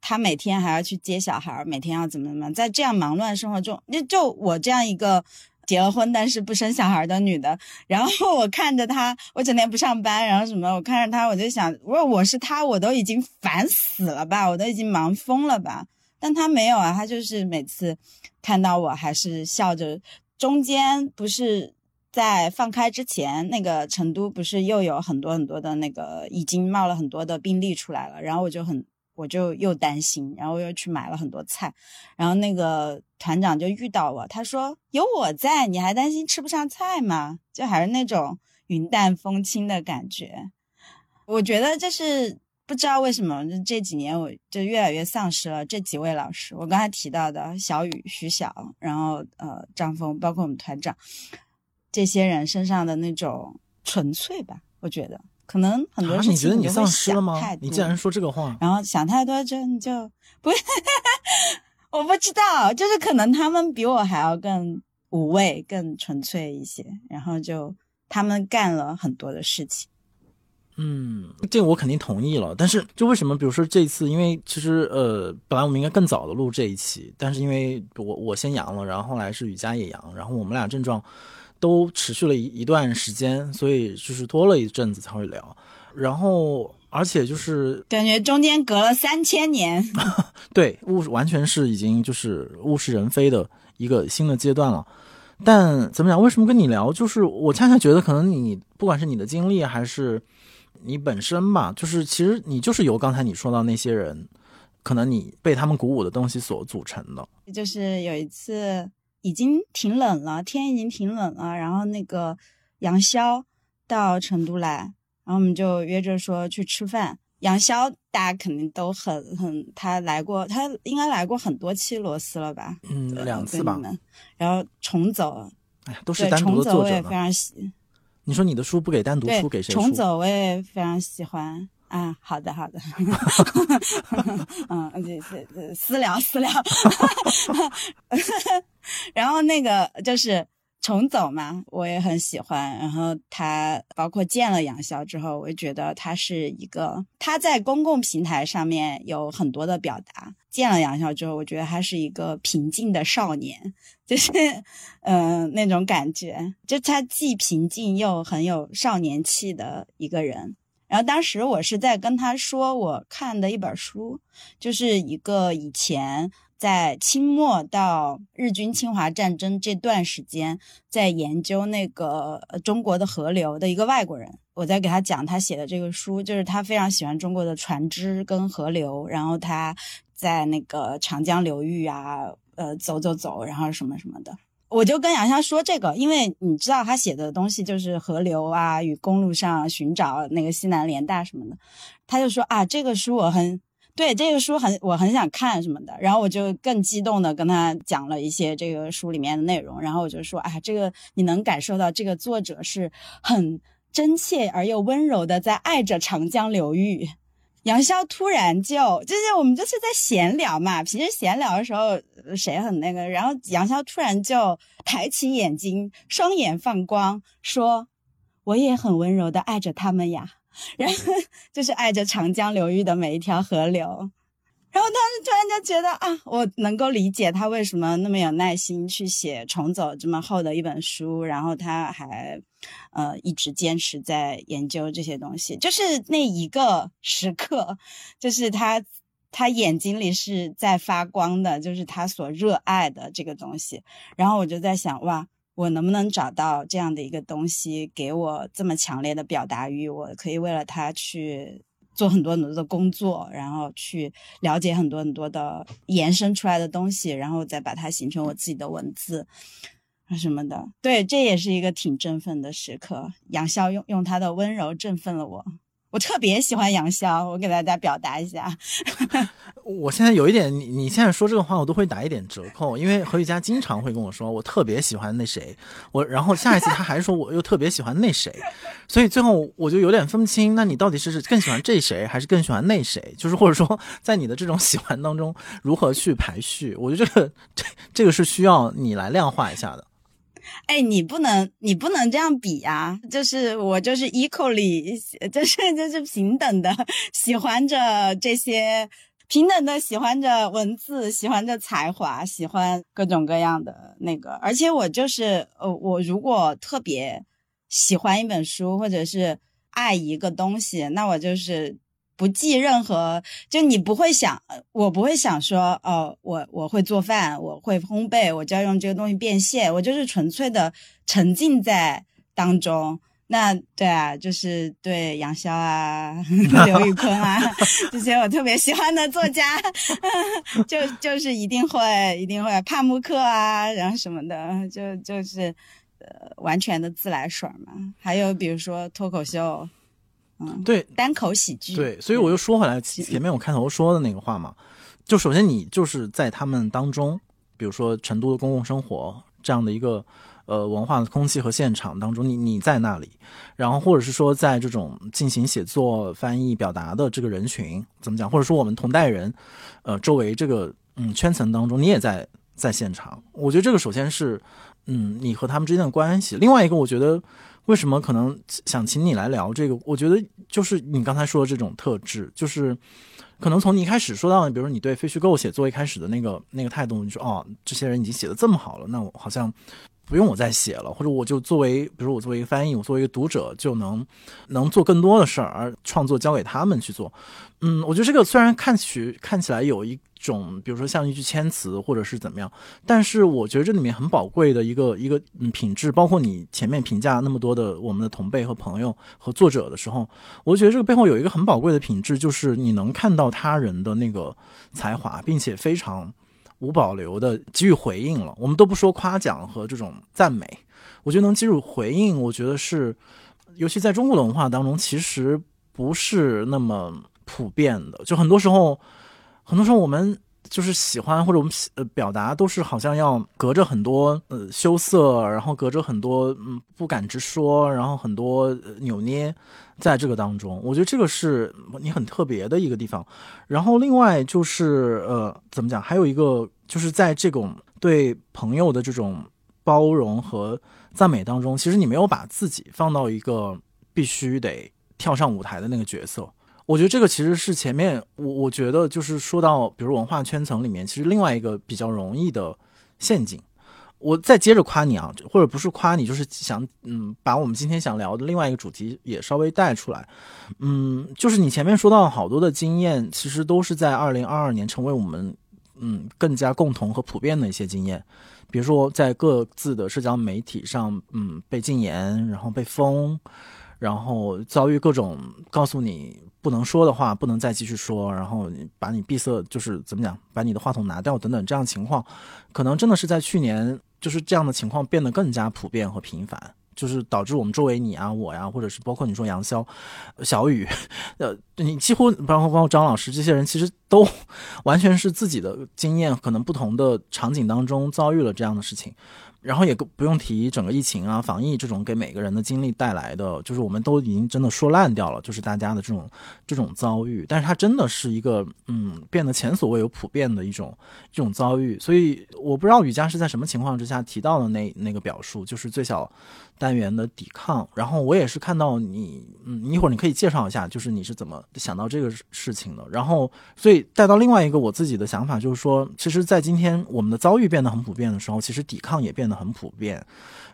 他每天还要去接小孩，每天要怎么怎么，在这样忙乱生活中，就就我这样一个。结了婚但是不生小孩的女的，然后我看着她，我整天不上班，然后什么，我看着她，我就想，如果我是她，我都已经烦死了吧，我都已经忙疯了吧。但她没有啊，她就是每次看到我还是笑着。中间不是在放开之前，那个成都不是又有很多很多的那个已经冒了很多的病例出来了，然后我就很。我就又担心，然后又去买了很多菜，然后那个团长就遇到我，他说：“有我在，你还担心吃不上菜吗？”就还是那种云淡风轻的感觉。我觉得就是不知道为什么这几年我就越来越丧失了这几位老师。我刚才提到的小雨、徐晓，然后呃张峰，包括我们团长这些人身上的那种纯粹吧，我觉得。可能很多事情你觉得你丧失了吗？你竟然说这个话，然后想太多就你就不，我不知道，就是可能他们比我还要更无畏、更纯粹一些，然后就他们干了很多的事情。嗯，这个我肯定同意了，但是就为什么？比如说这次，因为其实呃，本来我们应该更早的录这一期，但是因为我我先阳了，然后后来是雨佳也阳，然后我们俩症状。都持续了一一段时间，所以就是拖了一阵子才会聊。然后，而且就是感觉中间隔了三千年。对，物完全是已经就是物是人非的一个新的阶段了。但怎么讲？为什么跟你聊？就是我恰恰觉得，可能你不管是你的经历，还是你本身吧，就是其实你就是由刚才你说到那些人，可能你被他们鼓舞的东西所组成的。就是有一次。已经挺冷了，天已经挺冷了。然后那个杨潇到成都来，然后我们就约着说去吃饭。杨潇大家肯定都很很，他来过，他应该来过很多期螺丝了吧？嗯，两次吧。然后重走，哎，都是单独的作者。我也非常喜。你说你的书不给单独出，给谁？重走我也非常喜欢。啊，好的好的，嗯，这这这私聊私聊，然后那个就是重走嘛，我也很喜欢。然后他包括见了杨潇之后，我就觉得他是一个他在公共平台上面有很多的表达。见了杨潇之后，我觉得他是一个平静的少年，就是嗯那种感觉，就他既平静又很有少年气的一个人。然后当时我是在跟他说我看的一本书，就是一个以前在清末到日军侵华战争这段时间在研究那个中国的河流的一个外国人，我在给他讲他写的这个书，就是他非常喜欢中国的船只跟河流，然后他在那个长江流域啊，呃，走走走，然后什么什么的。我就跟杨潇说这个，因为你知道他写的东西就是河流啊与公路上寻找那个西南联大什么的，他就说啊这个书我很对这个书很我很想看什么的，然后我就更激动的跟他讲了一些这个书里面的内容，然后我就说啊这个你能感受到这个作者是很真切而又温柔的在爱着长江流域。杨潇突然就就是我们就是在闲聊嘛，平时闲聊的时候谁很那个，然后杨潇突然就抬起眼睛，双眼放光，说：“我也很温柔的爱着他们呀。” 然后就是爱着长江流域的每一条河流。然后当时突然就觉得啊，我能够理解他为什么那么有耐心去写《重走》这么厚的一本书，然后他还，呃，一直坚持在研究这些东西。就是那一个时刻，就是他他眼睛里是在发光的，就是他所热爱的这个东西。然后我就在想，哇，我能不能找到这样的一个东西，给我这么强烈的表达欲？我可以为了他去。做很多很多的工作，然后去了解很多很多的延伸出来的东西，然后再把它形成我自己的文字什么的。对，这也是一个挺振奋的时刻。杨潇用用他的温柔振奋了我。我特别喜欢杨潇，我给大家表达一下。我现在有一点，你你现在说这个话，我都会打一点折扣，因为何雨佳经常会跟我说，我特别喜欢那谁，我然后下一次他还说我又特别喜欢那谁，所以最后我就有点分不清，那你到底是更喜欢这谁，还是更喜欢那谁？就是或者说，在你的这种喜欢当中，如何去排序？我觉得这个这这个是需要你来量化一下的。哎，你不能，你不能这样比呀！就是我就是 equally，就是就是平等的喜欢着这些，平等的喜欢着文字，喜欢着才华，喜欢各种各样的那个。而且我就是呃，我如果特别喜欢一本书，或者是爱一个东西，那我就是。不计任何，就你不会想，我不会想说，哦，我我会做饭，我会烘焙，我就要用这个东西变现，我就是纯粹的沉浸在当中。那对啊，就是对杨潇啊、刘宇坤啊 这些我特别喜欢的作家，就就是一定会一定会帕慕克啊，然后什么的，就就是呃完全的自来水嘛。还有比如说脱口秀。嗯，对，单口喜剧，对，所以我又说回来前面我开头说的那个话嘛，就首先你就是在他们当中，比如说成都的公共生活这样的一个呃文化的空气和现场当中，你你在那里，然后或者是说在这种进行写作、翻译、表达的这个人群怎么讲，或者说我们同代人，呃，周围这个嗯圈层当中，你也在在现场，我觉得这个首先是嗯你和他们之间的关系，另外一个我觉得。为什么可能想请你来聊这个？我觉得就是你刚才说的这种特质，就是可能从你一开始说到，比如说你对非虚构写作一开始的那个那个态度，你说哦，这些人已经写的这么好了，那我好像不用我再写了，或者我就作为，比如我作为一个翻译，我作为一个读者就能能做更多的事儿，而创作交给他们去做。嗯，我觉得这个虽然看起看起来有一。种，比如说像一句谦词，或者是怎么样，但是我觉得这里面很宝贵的一个一个品质，包括你前面评价那么多的我们的同辈和朋友和作者的时候，我觉得这个背后有一个很宝贵的品质，就是你能看到他人的那个才华，并且非常无保留的给予回应了。我们都不说夸奖和这种赞美，我觉得能给予回应，我觉得是，尤其在中国的文化当中，其实不是那么普遍的，就很多时候。很多时候我们就是喜欢或者我们呃表达都是好像要隔着很多呃羞涩，然后隔着很多嗯不敢直说，然后很多扭捏，在这个当中，我觉得这个是你很特别的一个地方。然后另外就是呃怎么讲，还有一个就是在这种对朋友的这种包容和赞美当中，其实你没有把自己放到一个必须得跳上舞台的那个角色。我觉得这个其实是前面我我觉得就是说到，比如文化圈层里面，其实另外一个比较容易的陷阱，我再接着夸你啊，或者不是夸你，就是想嗯，把我们今天想聊的另外一个主题也稍微带出来。嗯，就是你前面说到好多的经验，其实都是在二零二二年成为我们嗯更加共同和普遍的一些经验。比如说在各自的社交媒体上，嗯，被禁言，然后被封，然后遭遇各种告诉你不能说的话，不能再继续说，然后把你闭塞，就是怎么讲，把你的话筒拿掉等等这样情况，可能真的是在去年。就是这样的情况变得更加普遍和频繁，就是导致我们周围你啊我呀，或者是包括你说杨潇、小雨，呃，你几乎包括包括张老师这些人，其实都完全是自己的经验，可能不同的场景当中遭遇了这样的事情。然后也不用提整个疫情啊、防疫这种给每个人的经历带来的，就是我们都已经真的说烂掉了，就是大家的这种这种遭遇。但是它真的是一个嗯，变得前所未有普遍的一种这种遭遇。所以我不知道雨佳是在什么情况之下提到的那那个表述，就是最小单元的抵抗。然后我也是看到你，嗯，一会儿你可以介绍一下，就是你是怎么想到这个事情的。然后所以带到另外一个我自己的想法，就是说，其实，在今天我们的遭遇变得很普遍的时候，其实抵抗也变得。很普遍，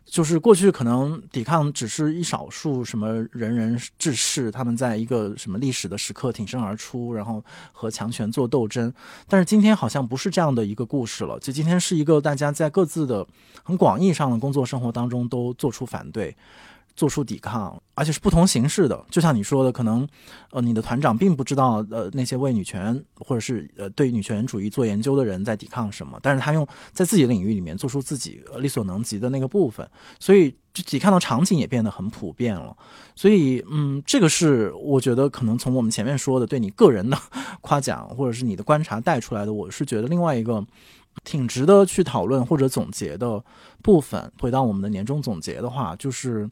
就是过去可能抵抗只是一少数什么仁人志士，他们在一个什么历史的时刻挺身而出，然后和强权做斗争。但是今天好像不是这样的一个故事了，就今天是一个大家在各自的很广义上的工作生活当中都做出反对。做出抵抗，而且是不同形式的。就像你说的，可能，呃，你的团长并不知道，呃，那些为女权或者是呃对女权主义做研究的人在抵抗什么，但是他用在自己领域里面做出自己力所能及的那个部分，所以就抵抗的场景也变得很普遍了。所以，嗯，这个是我觉得可能从我们前面说的对你个人的 夸奖，或者是你的观察带出来的，我是觉得另外一个挺值得去讨论或者总结的部分。回到我们的年终总结的话，就是。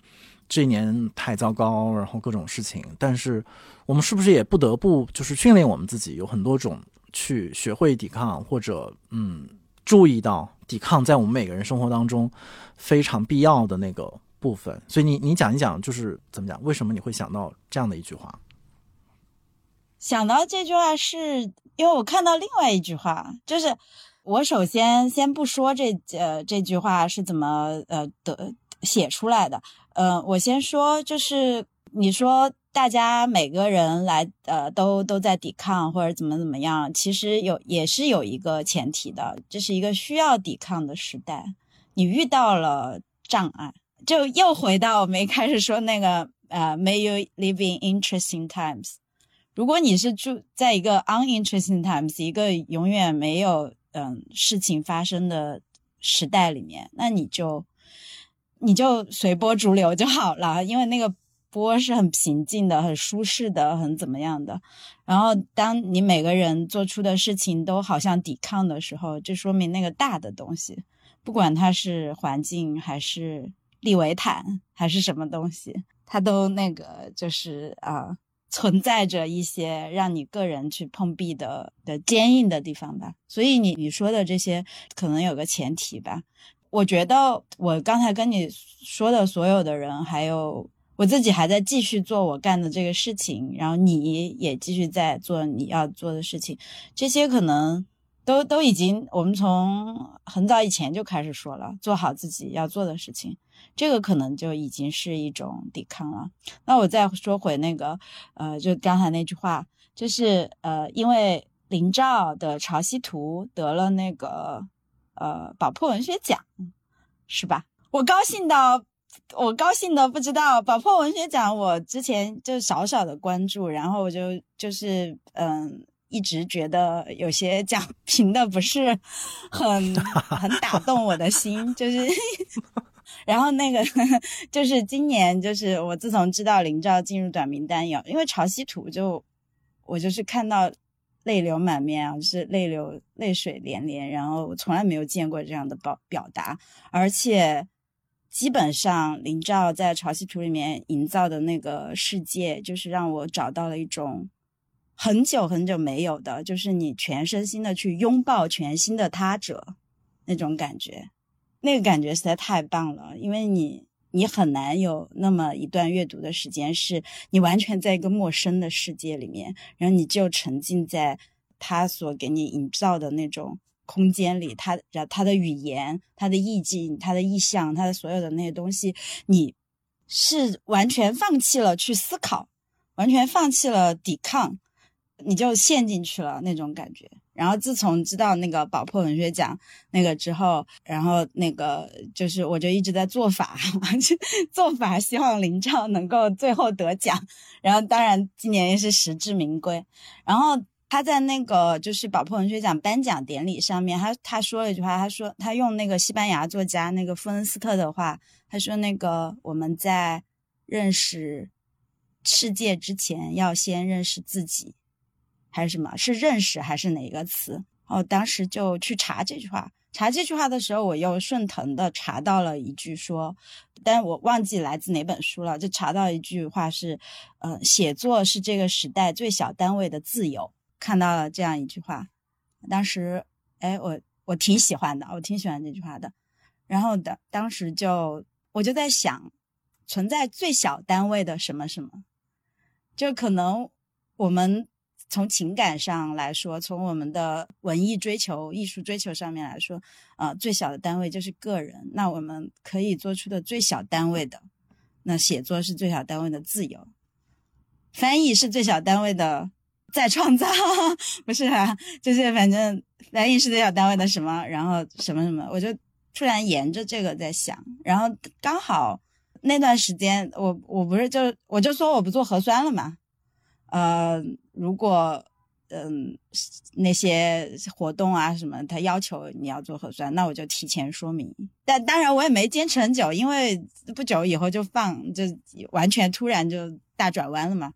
这一年太糟糕，然后各种事情，但是我们是不是也不得不就是训练我们自己，有很多种去学会抵抗，或者嗯，注意到抵抗在我们每个人生活当中非常必要的那个部分。所以你你讲一讲，就是怎么讲？为什么你会想到这样的一句话？想到这句话是因为我看到另外一句话，就是我首先先不说这呃这句话是怎么呃的写出来的。嗯，我先说，就是你说大家每个人来，呃，都都在抵抗或者怎么怎么样，其实有也是有一个前提的，这是一个需要抵抗的时代。你遇到了障碍，就又回到我们一开始说那个，呃，May you live in interesting times。如果你是住在一个 uninteresting times，一个永远没有嗯事情发生的时代里面，那你就。你就随波逐流就好了，因为那个波是很平静的、很舒适的、很怎么样的。然后，当你每个人做出的事情都好像抵抗的时候，就说明那个大的东西，不管它是环境还是利维坦还是什么东西，它都那个就是啊，存在着一些让你个人去碰壁的的坚硬的地方吧。所以，你你说的这些可能有个前提吧。我觉得我刚才跟你说的所有的人，还有我自己还在继续做我干的这个事情，然后你也继续在做你要做的事情，这些可能都都已经我们从很早以前就开始说了，做好自己要做的事情，这个可能就已经是一种抵抗了。那我再说回那个，呃，就刚才那句话，就是呃，因为林兆的《潮汐图》得了那个。呃，宝珀文学奖是吧？我高兴到，我高兴的不知道宝珀文学奖，我之前就少少的关注，然后我就就是嗯，一直觉得有些奖 评的不是很很打动我的心，就是，然后那个就是今年就是我自从知道林兆进入短名单有，因为潮汐图就我就是看到。泪流满面啊，就是泪流泪水连连，然后我从来没有见过这样的表表达，而且基本上林兆在《潮汐图》里面营造的那个世界，就是让我找到了一种很久很久没有的，就是你全身心的去拥抱全新的他者那种感觉，那个感觉实在太棒了，因为你。你很难有那么一段阅读的时间，是你完全在一个陌生的世界里面，然后你就沉浸在他所给你营造的那种空间里，他然他的语言、他的意境、他的意象、他的所有的那些东西，你是完全放弃了去思考，完全放弃了抵抗，你就陷进去了那种感觉。然后自从知道那个宝珀文学奖那个之后，然后那个就是我就一直在做法，做法，希望林兆能够最后得奖。然后当然今年也是实至名归。然后他在那个就是宝珀文学奖颁奖典礼上面，他他说了一句话，他说他用那个西班牙作家那个弗恩斯特的话，他说那个我们在认识世界之前，要先认识自己。还是什么？是认识还是哪一个词？哦，当时就去查这句话。查这句话的时候，我又顺藤的查到了一句说，但我忘记来自哪本书了。就查到一句话是，呃，写作是这个时代最小单位的自由。看到了这样一句话，当时，哎，我我挺喜欢的，我挺喜欢这句话的。然后的当时就我就在想，存在最小单位的什么什么，就可能我们。从情感上来说，从我们的文艺追求、艺术追求上面来说，呃，最小的单位就是个人。那我们可以做出的最小单位的，那写作是最小单位的自由，翻译是最小单位的再创造，不是啊？就是反正翻译是最小单位的什么，然后什么什么，我就突然沿着这个在想，然后刚好那段时间，我我不是就我就说我不做核酸了嘛。呃，如果嗯那些活动啊什么，他要求你要做核酸，那我就提前说明。但当然我也没坚持很久，因为不久以后就放，就完全突然就大转弯了嘛。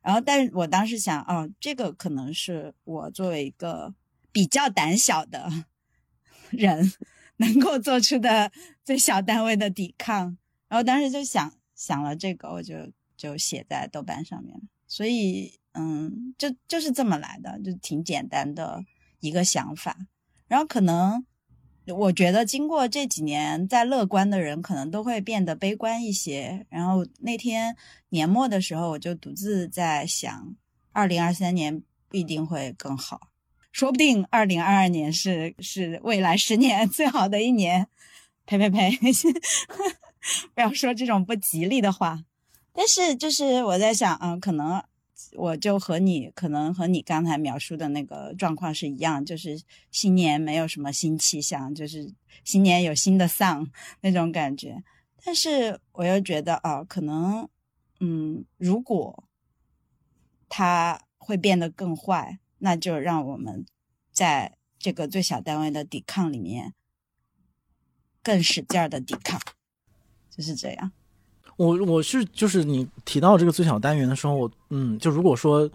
然后，但是我当时想，哦，这个可能是我作为一个比较胆小的人能够做出的最小单位的抵抗。然后当时就想想了这个，我就就写在豆瓣上面了。所以，嗯，就就是这么来的，就挺简单的一个想法。然后可能，我觉得经过这几年，再乐观的人可能都会变得悲观一些。然后那天年末的时候，我就独自在想，二零二三年不一定会更好，说不定二零二二年是是未来十年 最好的一年。呸呸呸，不要说这种不吉利的话。但是，就是我在想，嗯，可能我就和你，可能和你刚才描述的那个状况是一样，就是新年没有什么新气象，就是新年有新的丧那种感觉。但是我又觉得，哦，可能，嗯，如果它会变得更坏，那就让我们在这个最小单位的抵抗里面更使劲儿的抵抗，就是这样。我我是就是你提到这个最小单元的时候，嗯，就如果说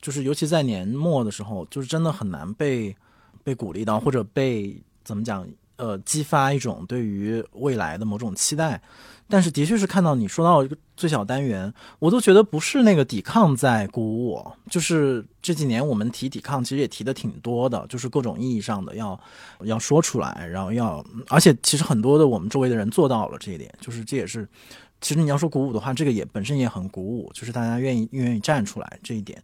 就是尤其在年末的时候，就是真的很难被被鼓励到，或者被怎么讲呃激发一种对于未来的某种期待。但是的确是看到你说到最小单元，我都觉得不是那个抵抗在鼓舞我，就是这几年我们提抵抗其实也提的挺多的，就是各种意义上的要要说出来，然后要而且其实很多的我们周围的人做到了这一点，就是这也是。其实你要说鼓舞的话，这个也本身也很鼓舞，就是大家愿意愿意站出来这一点，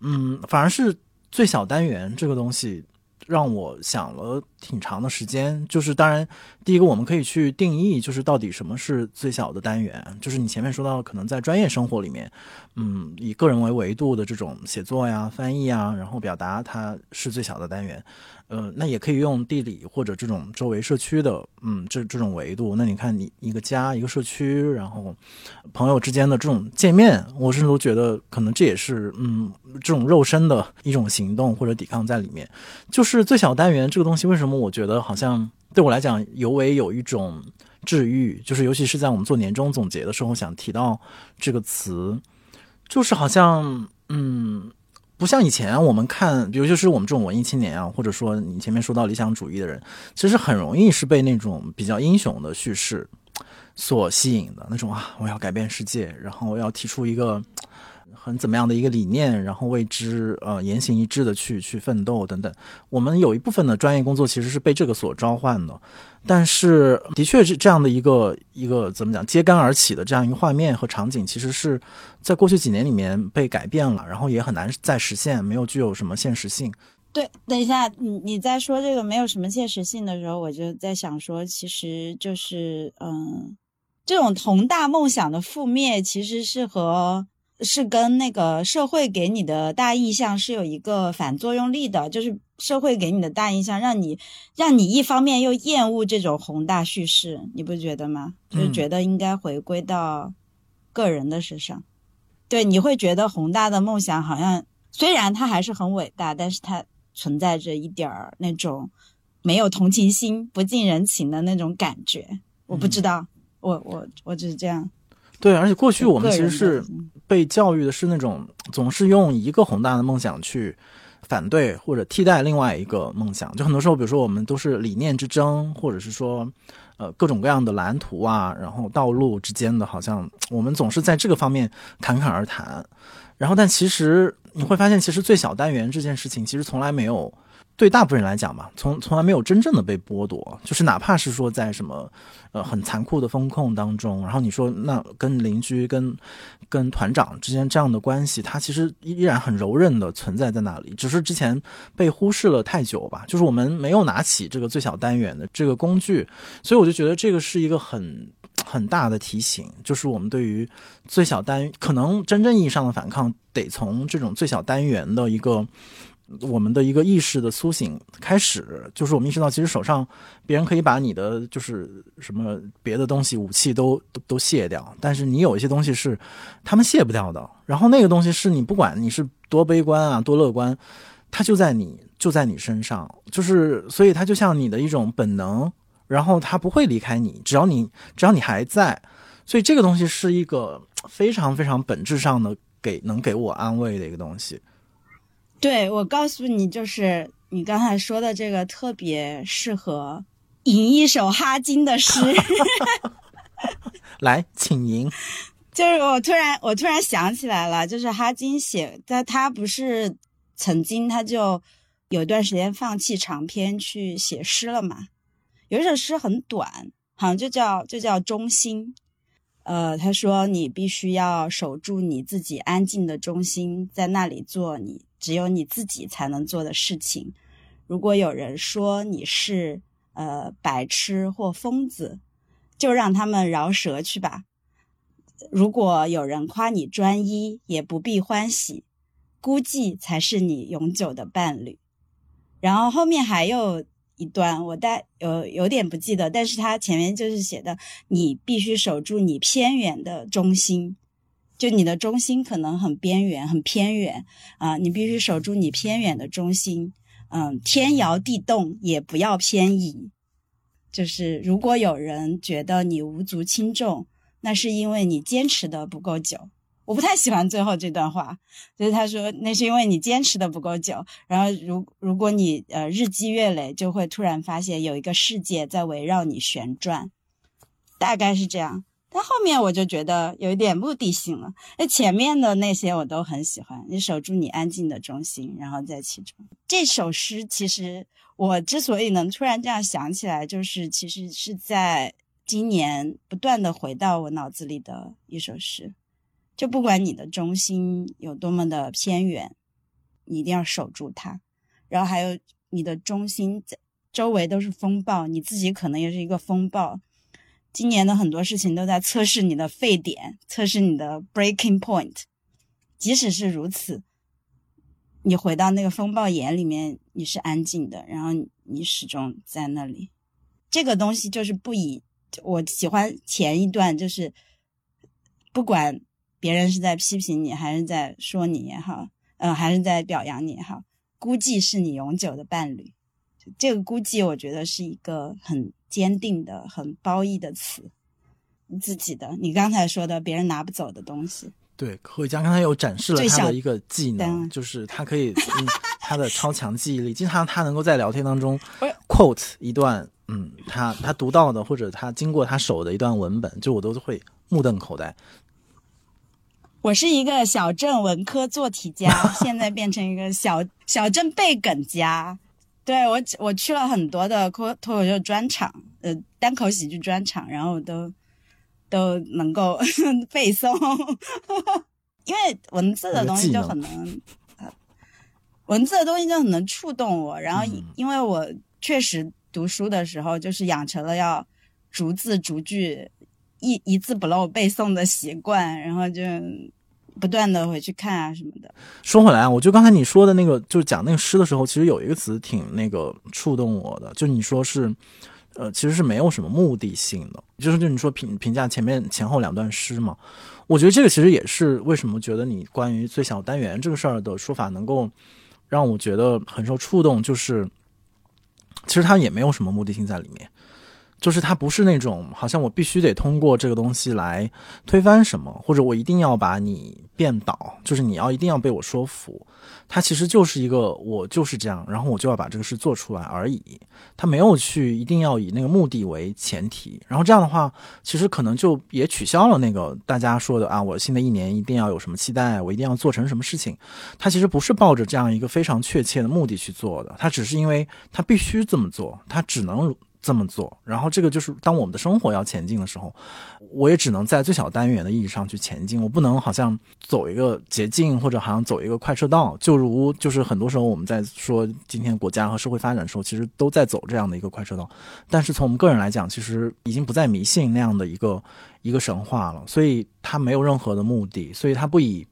嗯，反而是最小单元这个东西。让我想了挺长的时间，就是当然，第一个我们可以去定义，就是到底什么是最小的单元，就是你前面说到可能在专业生活里面，嗯，以个人为维度的这种写作呀、翻译啊，然后表达它是最小的单元，呃，那也可以用地理或者这种周围社区的，嗯，这这种维度。那你看你一个家、一个社区，然后朋友之间的这种见面，我甚至都觉得可能这也是，嗯，这种肉身的一种行动或者抵抗在里面，就是。是最小单元这个东西，为什么我觉得好像对我来讲尤为有一种治愈？就是尤其是在我们做年终总结的时候，想提到这个词，就是好像嗯，不像以前我们看，比如就是我们这种文艺青年啊，或者说你前面说到理想主义的人，其实很容易是被那种比较英雄的叙事所吸引的那种啊，我要改变世界，然后我要提出一个。很怎么样的一个理念，然后为之呃言行一致的去去奋斗等等。我们有一部分的专业工作其实是被这个所召唤的，但是的确是这样的一个一个怎么讲揭竿而起的这样一个画面和场景，其实是在过去几年里面被改变了，然后也很难再实现，没有具有什么现实性。对，等一下，你你在说这个没有什么现实性的时候，我就在想说，其实就是嗯，这种宏大梦想的覆灭，其实是和是跟那个社会给你的大印象是有一个反作用力的，就是社会给你的大印象，让你让你一方面又厌恶这种宏大叙事，你不觉得吗？就是觉得应该回归到个人的身上。对，你会觉得宏大的梦想好像虽然它还是很伟大，但是它存在着一点儿那种没有同情心、不近人情的那种感觉。我不知道，我我我只是这样。对，而且过去我们其实是被教育的是那种总是用一个宏大的梦想去反对或者替代另外一个梦想，就很多时候，比如说我们都是理念之争，或者是说呃各种各样的蓝图啊，然后道路之间的，好像我们总是在这个方面侃侃而谈，然后但其实你会发现，其实最小单元这件事情其实从来没有。对大部分人来讲吧，从从来没有真正的被剥夺，就是哪怕是说在什么，呃，很残酷的风控当中，然后你说那跟邻居、跟跟团长之间这样的关系，它其实依然很柔韧的存在在那里，只是之前被忽视了太久吧，就是我们没有拿起这个最小单元的这个工具，所以我就觉得这个是一个很很大的提醒，就是我们对于最小单可能真正意义上的反抗，得从这种最小单元的一个。我们的一个意识的苏醒开始，就是我们意识到，其实手上别人可以把你的就是什么别的东西、武器都都都卸掉，但是你有一些东西是他们卸不掉的。然后那个东西是你不管你是多悲观啊、多乐观，它就在你就在你身上，就是所以它就像你的一种本能，然后它不会离开你，只要你只要你还在，所以这个东西是一个非常非常本质上的给能给我安慰的一个东西。对，我告诉你，就是你刚才说的这个特别适合吟一首哈金的诗。来，请吟。就是我突然我突然想起来了，就是哈金写，他他不是曾经他就有一段时间放弃长篇去写诗了嘛？有一首诗很短，好像就叫就叫《中心》。呃，他说你必须要守住你自己安静的中心，在那里做你只有你自己才能做的事情。如果有人说你是呃白痴或疯子，就让他们饶舌去吧。如果有人夸你专一，也不必欢喜，孤寂才是你永久的伴侣。然后后面还有一段，我带有有点不记得，但是他前面就是写的，你必须守住你偏远的中心，就你的中心可能很边缘、很偏远啊、你必须守住你偏远的中心，嗯，天摇地动也不要偏移。就是如果有人觉得你无足轻重，那是因为你坚持的不够久。我不太喜欢最后这段话，就是他说那是因为你坚持的不够久。然后如如果你呃日积月累，就会突然发现有一个世界在围绕你旋转，大概是这样。但后面我就觉得有一点目的性了。那前面的那些我都很喜欢，你守住你安静的中心，然后在其中。这首诗其实我之所以能突然这样想起来，就是其实是在今年不断的回到我脑子里的一首诗。就不管你的中心有多么的偏远，你一定要守住它。然后还有你的中心在周围都是风暴，你自己可能也是一个风暴。今年的很多事情都在测试你的沸点，测试你的 breaking point。即使是如此，你回到那个风暴眼里面，你是安静的，然后你始终在那里。这个东西就是不以我喜欢前一段，就是不管别人是在批评你，还是在说你也好，呃，还是在表扬你也好，估计是你永久的伴侣。这个估计，我觉得是一个很坚定的、很褒义的词。你自己的，你刚才说的别人拿不走的东西，对，何伟江刚才有展示了他的一个技能，就是他可以，嗯，他的超强记忆力，经常他能够在聊天当中 quote 一段，嗯，他他读到的或者他经过他手的一段文本，就我都会目瞪口呆。我是一个小镇文科做题家，现在变成一个小小镇背梗家。对我，我去了很多的脱脱口秀专场，呃，单口喜剧专场，然后都都能够 背诵，因为文字的东西就很能，呃 文字的东西就很能触动我。然后嗯因为我确实读书的时候就是养成了要逐字逐句、一一字不漏背诵的习惯，然后就不断的回去看啊什么的。说回来啊，我就刚才你说的那个，就是讲那个诗的时候，其实有一个词挺那个触动我的，就你说是，呃，其实是没有什么目的性的，就是就你说评评价前面前后两段诗嘛，我觉得这个其实也是为什么觉得你关于最小单元这个事儿的说法能够让我觉得很受触动，就是其实它也没有什么目的性在里面。就是它不是那种好像我必须得通过这个东西来推翻什么，或者我一定要把你变倒，就是你要一定要被我说服。它其实就是一个我就是这样，然后我就要把这个事做出来而已。他没有去一定要以那个目的为前提，然后这样的话，其实可能就也取消了那个大家说的啊，我新的一年一定要有什么期待，我一定要做成什么事情。他其实不是抱着这样一个非常确切的目的去做的，他只是因为他必须这么做，他只能这么做。然后这个就是当我们的生活要前进的时候，我也只能在最小单元的意义上去前进，我不能好像走一个捷径或者好像走一个快车道，就如就是很多时候我们在说今天国家和社会发展的时候，其实都在走这样的一个快车道。但是从我们个人来讲，其实已经不再迷信那样的一个一个神话了，所以它没有任何的目的，所以它不以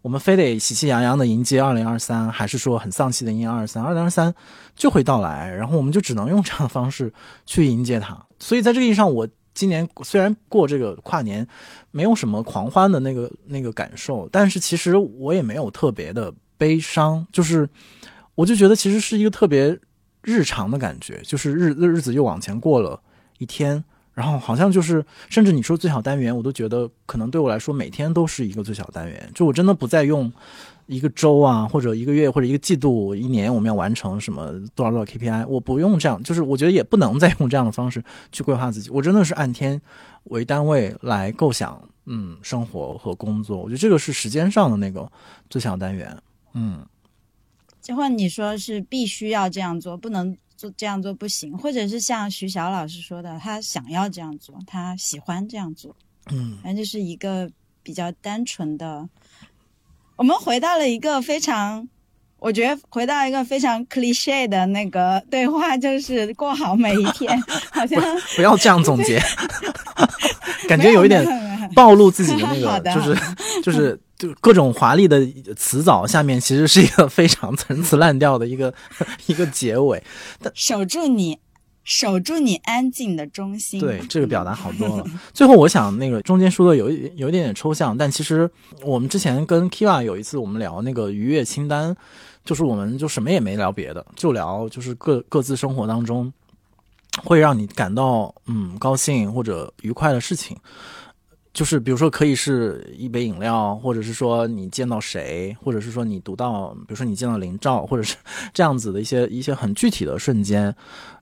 我们非得喜气洋洋的迎接二零二三，还是说很丧气的迎接二三，二零二三就会到来，然后我们就只能用这样的方式去迎接它。所以在这个意义上，我今年虽然过这个跨年，没有什么狂欢的那个那个感受，但是其实我也没有特别的悲伤，就是我就觉得其实是一个特别日常的感觉，就是日日子又往前过了一天。然后好像就是，甚至你说最小单元，我都觉得可能对我来说每天都是一个最小单元。就我真的不再用一个周啊，或者一个月，或者一个季度、一年我们要完成什么多少多少 KPI，我不用这样，就是我觉得也不能再用这样的方式去规划自己。我真的是按天为单位来构想，嗯，生活和工作。我觉得这个是时间上的那个最小单元，嗯。就或你说是必须要这样做，不能做这样做不行，或者是像徐晓老师说的，他想要这样做，他喜欢这样做，嗯，反正就是一个比较单纯的。我们回到了一个非常，我觉得回到一个非常 cliche 的那个对话，就是过好每一天，好像 不要这样总结，感觉有一点暴露自己的那个，就是就是就各种华丽的词藻下面，其实是一个非常陈词滥调的一个一个结尾。守住你，守住你安静的中心。对，这个表达好多了。最后，我想那个中间说的有一有一点点抽象，但其实我们之前跟 Kiva 有一次我们聊那个愉悦清单，就是我们就什么也没聊别的，就聊就是各各自生活当中会让你感到嗯高兴或者愉快的事情。就是比如说，可以是一杯饮料，或者是说你见到谁，或者是说你读到，比如说你见到林兆，或者是这样子的一些一些很具体的瞬间。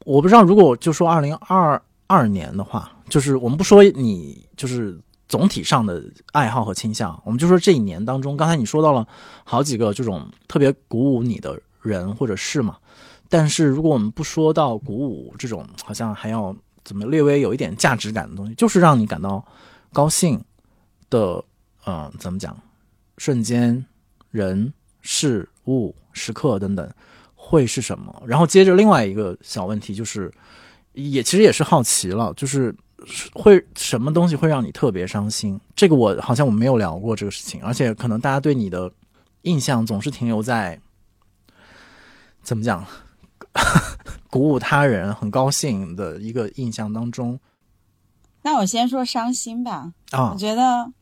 我不知道，如果就说二零二二年的话，就是我们不说你就是总体上的爱好和倾向，我们就说这一年当中，刚才你说到了好几个这种特别鼓舞你的人或者事嘛。但是如果我们不说到鼓舞这种，好像还要怎么略微有一点价值感的东西，就是让你感到。高兴的，嗯、怎么讲？瞬间、人、事物、时刻等等，会是什么？然后接着另外一个小问题就是，也其实也是好奇了，就是会什么东西会让你特别伤心？这个我好像我们没有聊过这个事情，而且可能大家对你的印象总是停留在怎么讲，鼓舞他人、很高兴的一个印象当中。那我先说伤心吧。啊，我觉得，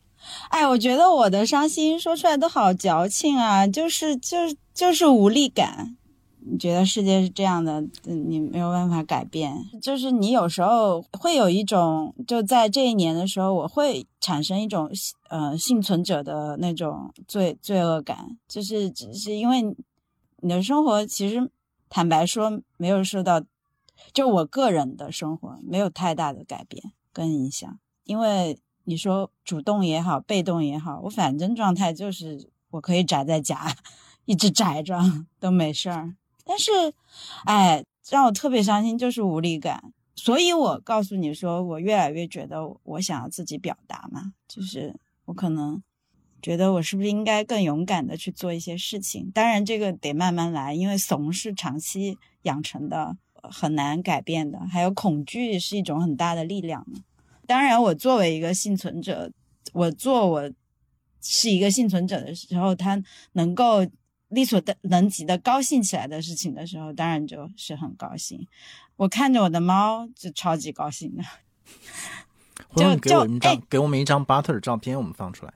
哎，我觉得我的伤心说出来都好矫情啊，就是就是就是无力感。你觉得世界是这样的，你没有办法改变。就是你有时候会有一种，就在这一年的时候，我会产生一种呃幸存者的那种罪罪恶感，就是只是因为你的生活其实坦白说没有受到，就我个人的生活没有太大的改变跟影响，因为。你说主动也好，被动也好，我反正状态就是我可以宅在家，一直宅着都没事儿。但是，哎，让我特别伤心就是无力感。所以我告诉你说，我越来越觉得我想要自己表达嘛，就是我可能觉得我是不是应该更勇敢的去做一些事情？当然，这个得慢慢来，因为怂是长期养成的，很难改变的。还有恐惧是一种很大的力量。当然，我作为一个幸存者，我做我是一个幸存者的时候，他能够力所能及的高兴起来的事情的时候，当然就是很高兴。我看着我的猫就超级高兴的。就给我一张，给我们一张 Butter 的照片，我们放出来。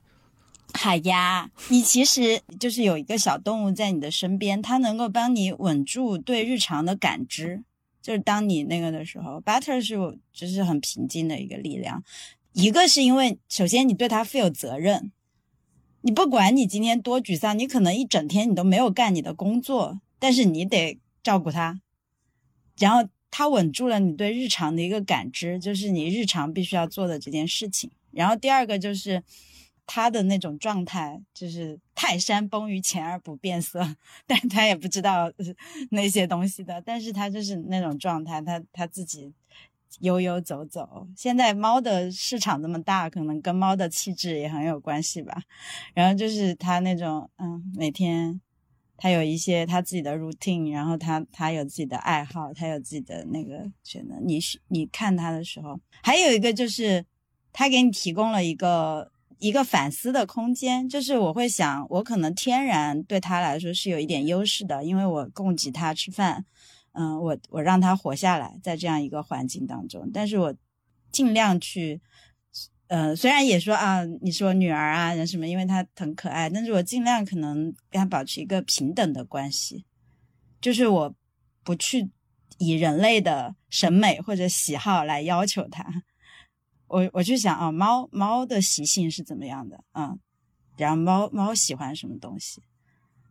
好呀，你其实就是有一个小动物在你的身边，它能够帮你稳住对日常的感知。就是当你那个的时候，Butter 是就是很平静的一个力量。一个是因为首先你对它负有责任，你不管你今天多沮丧，你可能一整天你都没有干你的工作，但是你得照顾他，然后他稳住了你对日常的一个感知，就是你日常必须要做的这件事情。然后第二个就是。他的那种状态就是泰山崩于前而不变色，但他也不知道 那些东西的，但是他就是那种状态，他他自己悠悠走走。现在猫的市场这么大，可能跟猫的气质也很有关系吧。然后就是他那种，嗯，每天他有一些他自己的 routine，然后他他有自己的爱好，他有自己的那个选择。你你看他的时候，还有一个就是他给你提供了一个。一个反思的空间，就是我会想，我可能天然对他来说是有一点优势的，因为我供给他吃饭，嗯，我我让它活下来，在这样一个环境当中，但是我尽量去，呃，虽然也说啊，你是我女儿啊，人什么，因为她很可爱，但是我尽量可能跟她保持一个平等的关系，就是我不去以人类的审美或者喜好来要求他。我我去想啊，猫猫的习性是怎么样的啊？然后猫猫喜欢什么东西？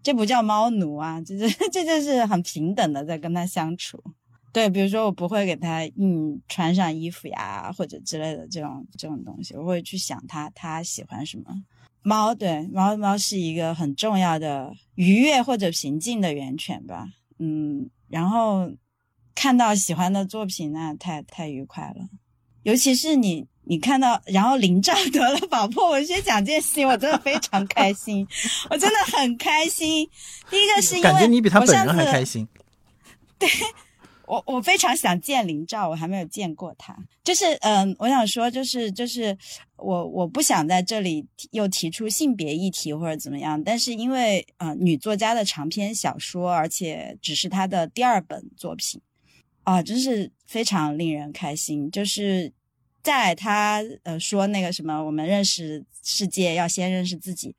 这不叫猫奴啊，这这 这就是很平等的在跟它相处。对，比如说我不会给它硬穿上衣服呀，或者之类的这种这种东西，我会去想它它喜欢什么。猫对猫猫是一个很重要的愉悦或者平静的源泉吧。嗯，然后看到喜欢的作品，那太太愉快了，尤其是你。你看到，然后林兆得了宝珀文学奖这件事情，我真的非常开心，我真的很开心。第一个是因为感觉你比他本人还开心。对，我我非常想见林兆，我还没有见过他。就是嗯，我想说，就是就是我我不想在这里又提出性别议题或者怎么样，但是因为呃女作家的长篇小说，而且只是她的第二本作品，啊，真是非常令人开心，就是。在他呃说那个什么，我们认识世界要先认识自己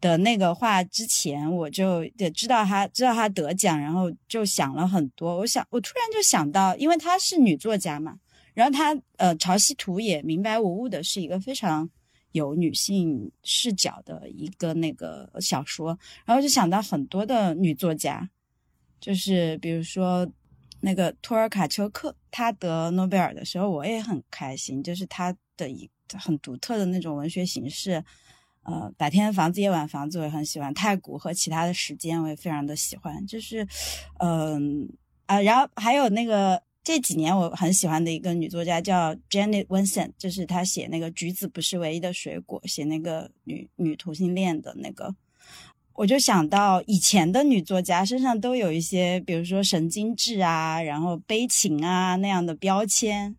的那个话之前，我就也知道他知道他得奖，然后就想了很多。我想，我突然就想到，因为她是女作家嘛，然后她呃《潮汐图》也明白无误的是一个非常有女性视角的一个那个小说，然后就想到很多的女作家，就是比如说。那个托尔卡丘克，他得诺贝尔的时候，我也很开心。就是他的一很独特的那种文学形式，呃，白天房子、夜晚房子我也很喜欢。太古和其他的时间我也非常的喜欢。就是，嗯啊，然后还有那个这几年我很喜欢的一个女作家叫 Janet Winston，就是她写那个橘子不是唯一的水果，写那个女女同性恋的那个。我就想到以前的女作家身上都有一些，比如说神经质啊，然后悲情啊那样的标签。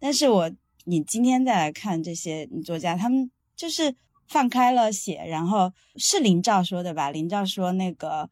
但是我你今天再来看这些女作家，她们就是放开了写。然后是林兆说的吧？林兆说那个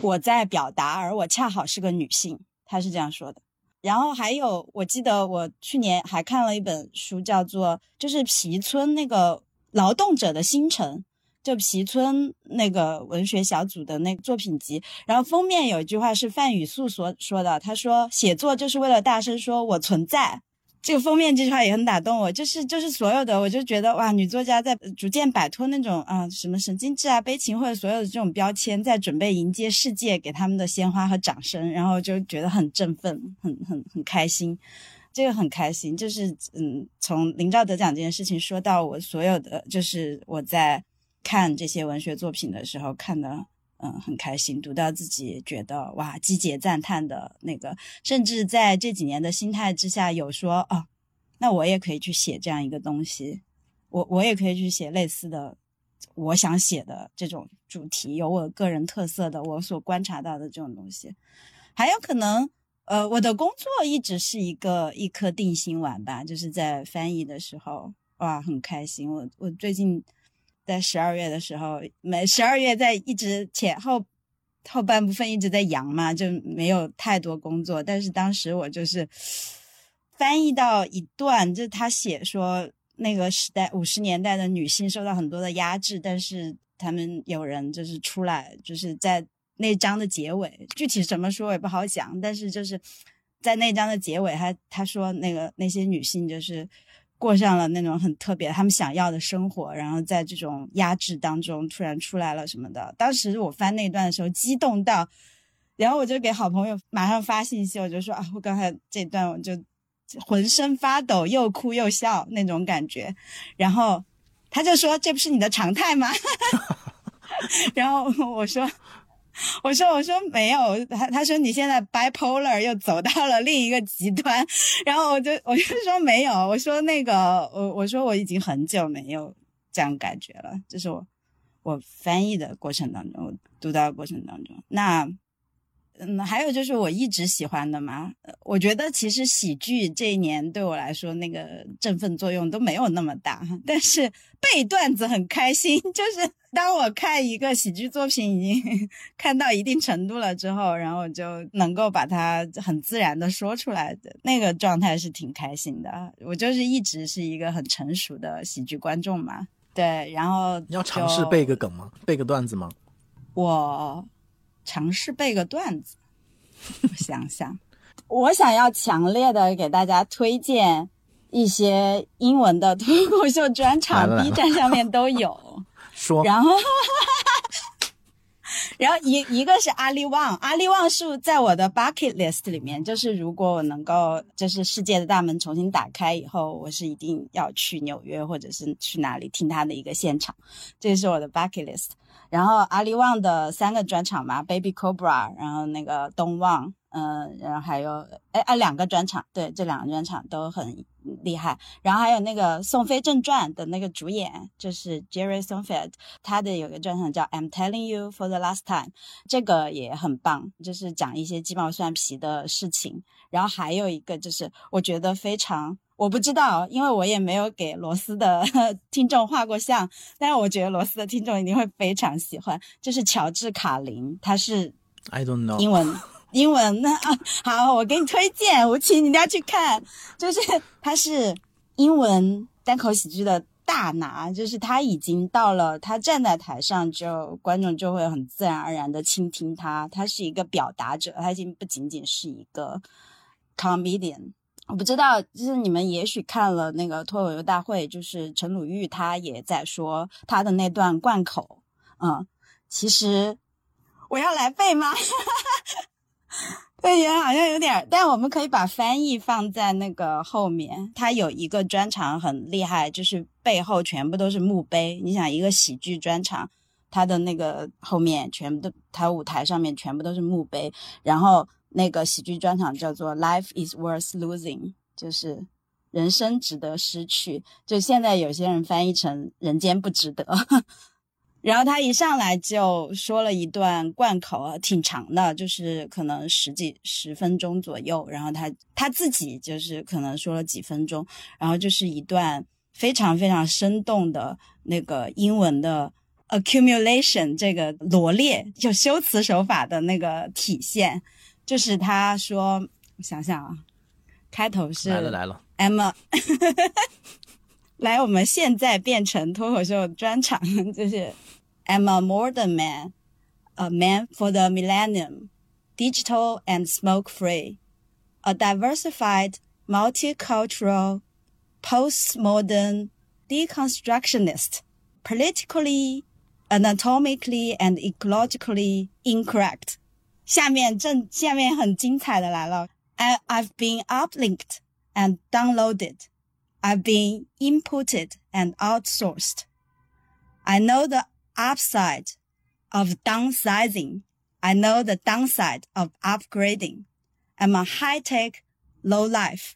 我在表达，而我恰好是个女性，她是这样说的。然后还有，我记得我去年还看了一本书，叫做就是皮村那个劳动者的星辰。就皮村那个文学小组的那个作品集，然后封面有一句话是范雨素所说的，他说：“写作就是为了大声说我存在。”这个封面这句话也很打动我，就是就是所有的，我就觉得哇，女作家在逐渐摆脱那种啊什么神经质啊、悲情或者所有的这种标签，在准备迎接世界给他们的鲜花和掌声，然后就觉得很振奋，很很很开心，这个很开心，就是嗯，从林兆得奖这件事情说到我所有的，就是我在。看这些文学作品的时候，看的嗯很开心，读到自己觉得哇，击节赞叹的那个，甚至在这几年的心态之下，有说哦，那我也可以去写这样一个东西，我我也可以去写类似的我想写的这种主题，有我个人特色的，我所观察到的这种东西。还有可能，呃，我的工作一直是一个一颗定心丸吧，就是在翻译的时候，哇，很开心。我我最近在十二月的时候，每十二月在一直前后后半部分一直在阳嘛，就没有太多工作。但是当时我就是翻译到一段，就他写说那个时代五十年代的女性受到很多的压制，但是他们有人就是出来，就是在。那章的结尾具体怎么说也不好讲，但是就是在那章的结尾，他他说那个那些女性就是过上了那种很特别他们想要的生活，然后在这种压制当中突然出来了什么的。当时我翻那段的时候激动到，然后我就给好朋友马上发信息，我就说啊，我刚才这段我就浑身发抖，又哭又笑那种感觉。然后他就说这不是你的常态吗？然后我说。我说我说没有，他他说你现在 bipolar 又走到了另一个极端，然后我就我就说没有，我说那个我我说我已经很久没有这样感觉了，这是我我翻译的过程当中，我读到的过程当中，那。嗯，还有就是我一直喜欢的嘛，我觉得其实喜剧这一年对我来说那个振奋作用都没有那么大，但是背段子很开心。就是当我看一个喜剧作品已经 看到一定程度了之后，然后我就能够把它很自然的说出来的那个状态是挺开心的。我就是一直是一个很成熟的喜剧观众嘛，对，然后你要尝试背个梗吗？背个段子吗？我。尝试背个段子，我想想，我想要强烈的给大家推荐一些英文的脱口秀专场，B 站上面都有。说，然后，然后一一个是阿里旺，阿里旺是在我的 bucket list 里面，就是如果我能够，就是世界的大门重新打开以后，我是一定要去纽约或者是去哪里听他的一个现场，这是我的 bucket list。然后阿里旺的三个专场嘛，Baby Cobra，然后那个东旺，嗯，然后还有哎哎两个专场，对，这两个专场都很厉害。然后还有那个《宋飞正传》的那个主演就是 Jerry Seinfeld，他的有个专场叫 I'm Telling You for the Last Time，这个也很棒，就是讲一些鸡毛蒜皮的事情。然后还有一个就是我觉得非常。我不知道，因为我也没有给罗斯的 听众画过像，但是我觉得罗斯的听众一定会非常喜欢。就是乔治·卡林，他是 I don't know 英文英文那啊，好，我给你推荐，吴奇，你一定要去看。就是他是英文单口喜剧的大拿，就是他已经到了，他站在台上就观众就会很自然而然的倾听他，他是一个表达者，他已经不仅仅是一个 comedian。我不知道，就是你们也许看了那个脱口秀大会，就是陈鲁豫他也在说他的那段贯口，嗯，其实我要来背吗？对，也好像有点，但我们可以把翻译放在那个后面。他有一个专场很厉害，就是背后全部都是墓碑。你想，一个喜剧专场，他的那个后面全部都，他舞台上面全部都是墓碑，然后。那个喜剧专场叫做 “Life is worth losing”，就是人生值得失去。就现在有些人翻译成“人间不值得”。然后他一上来就说了一段贯口，挺长的，就是可能十几十分钟左右。然后他他自己就是可能说了几分钟，然后就是一段非常非常生动的那个英文的 accumulation 这个罗列，就修辞手法的那个体现。就是他说，我想想啊，开头是来了来了，Emma，来，我们现在变成脱口秀专场，就是 I'm a modern man, a man for the millennium, digital and smoke free, a diversified, multicultural, postmodern deconstructionist, politically, anatomically and ecologically incorrect. 下面正下面很精彩的来了。I I've been uplinked and downloaded. I've been inputted and outsourced. I know the upside of downsizing. I know the downside of upgrading. I'm a high tech, low life,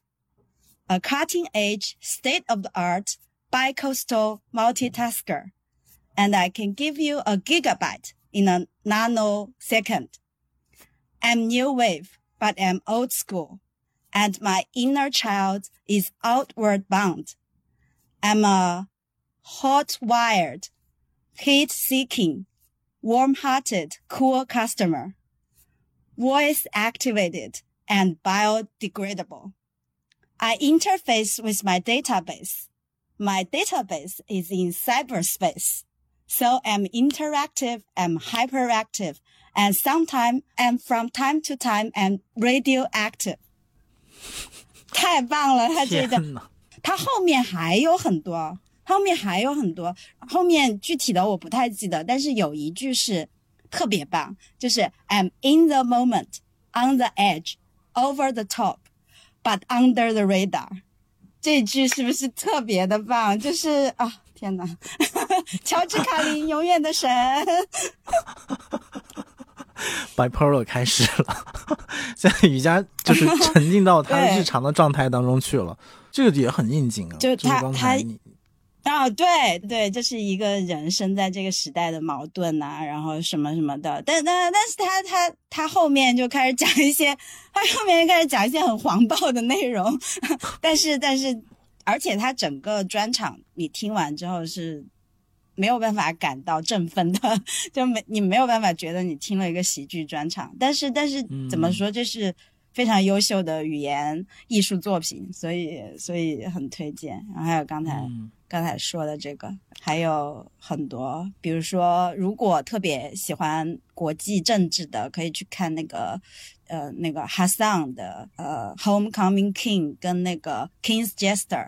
a cutting edge, state of the art, bicoastal multitasker. and I can give you a gigabyte in a nanosecond. I'm new wave, but I'm old school, and my inner child is outward bound. I'm a hot wired, heat seeking, warm hearted, cool customer, voice activated and biodegradable. I interface with my database. My database is in cyberspace. So I'm interactive, I'm hyperactive, and sometimes and from time to time and radioactive. 太棒了，他这个，他后面还有很多，后面还有很多，后面具体的我不太记得，但是有一句是特别棒，就是 I'm in the moment, on the edge, over the top, but under the radar。这句是不是特别的棒？就是啊，天哪，乔治卡林永远的神。Bipolar 开始了，现在瑜伽就是沉浸到 他日常的状态当中去了，这个也很应景啊。就他他啊，对对，这是一个人生在这个时代的矛盾呐，然后什么什么的。但但但是他他他后面就开始讲一些，他后面开始讲一些很黄暴的内容。但是但是，而且他整个专场你听完之后是。没有办法感到振奋的，就没你没有办法觉得你听了一个喜剧专场，但是但是怎么说，这是非常优秀的语言艺术作品，所以所以很推荐。然后还有刚才刚才说的这个，还有很多，比如说如果特别喜欢国际政治的，可以去看那个呃那个哈桑的呃《Homecoming King》跟那个《King's Jester》。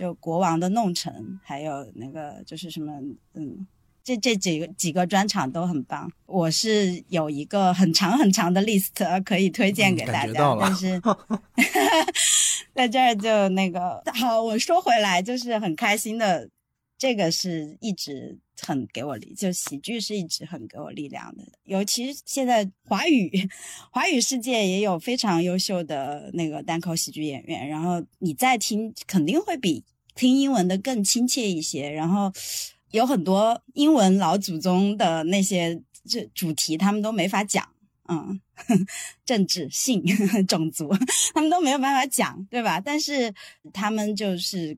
就国王的弄臣，还有那个就是什么，嗯，这这几个几个专场都很棒。我是有一个很长很长的 list 可以推荐给大家，但是 在这儿就那个好。我说回来，就是很开心的，这个是一直很给我力，就喜剧是一直很给我力量的。尤其现在华语 华语世界也有非常优秀的那个单口喜剧演员，然后你再听，肯定会比。听英文的更亲切一些，然后有很多英文老祖宗的那些这主题，他们都没法讲，嗯，政治、性、种族，他们都没有办法讲，对吧？但是他们就是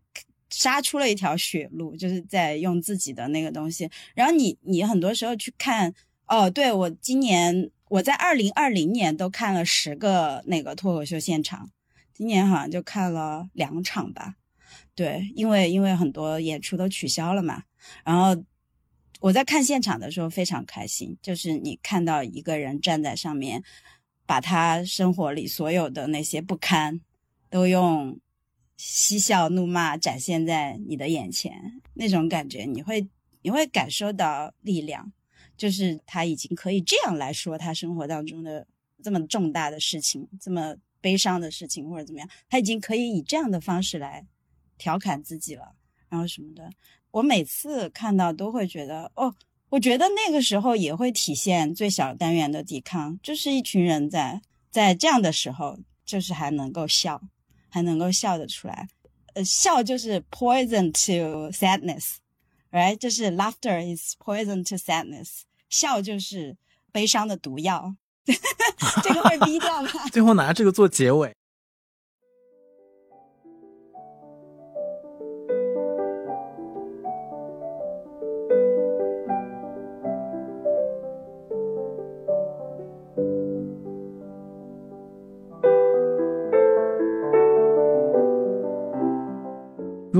杀出了一条血路，就是在用自己的那个东西。然后你你很多时候去看，哦，对我今年我在二零二零年都看了十个那个脱口秀现场，今年好像就看了两场吧。对，因为因为很多演出都取消了嘛，然后我在看现场的时候非常开心，就是你看到一个人站在上面，把他生活里所有的那些不堪，都用嬉笑怒骂展现在你的眼前，那种感觉你会你会感受到力量，就是他已经可以这样来说他生活当中的这么重大的事情，这么悲伤的事情或者怎么样，他已经可以以这样的方式来。调侃自己了，然后什么的，我每次看到都会觉得，哦，我觉得那个时候也会体现最小单元的抵抗，就是一群人在在这样的时候，就是还能够笑，还能够笑得出来，呃，笑就是 poison to sadness，right？就是 laughter is poison to sadness，笑就是悲伤的毒药，这个会逼掉吗？最后拿这个做结尾。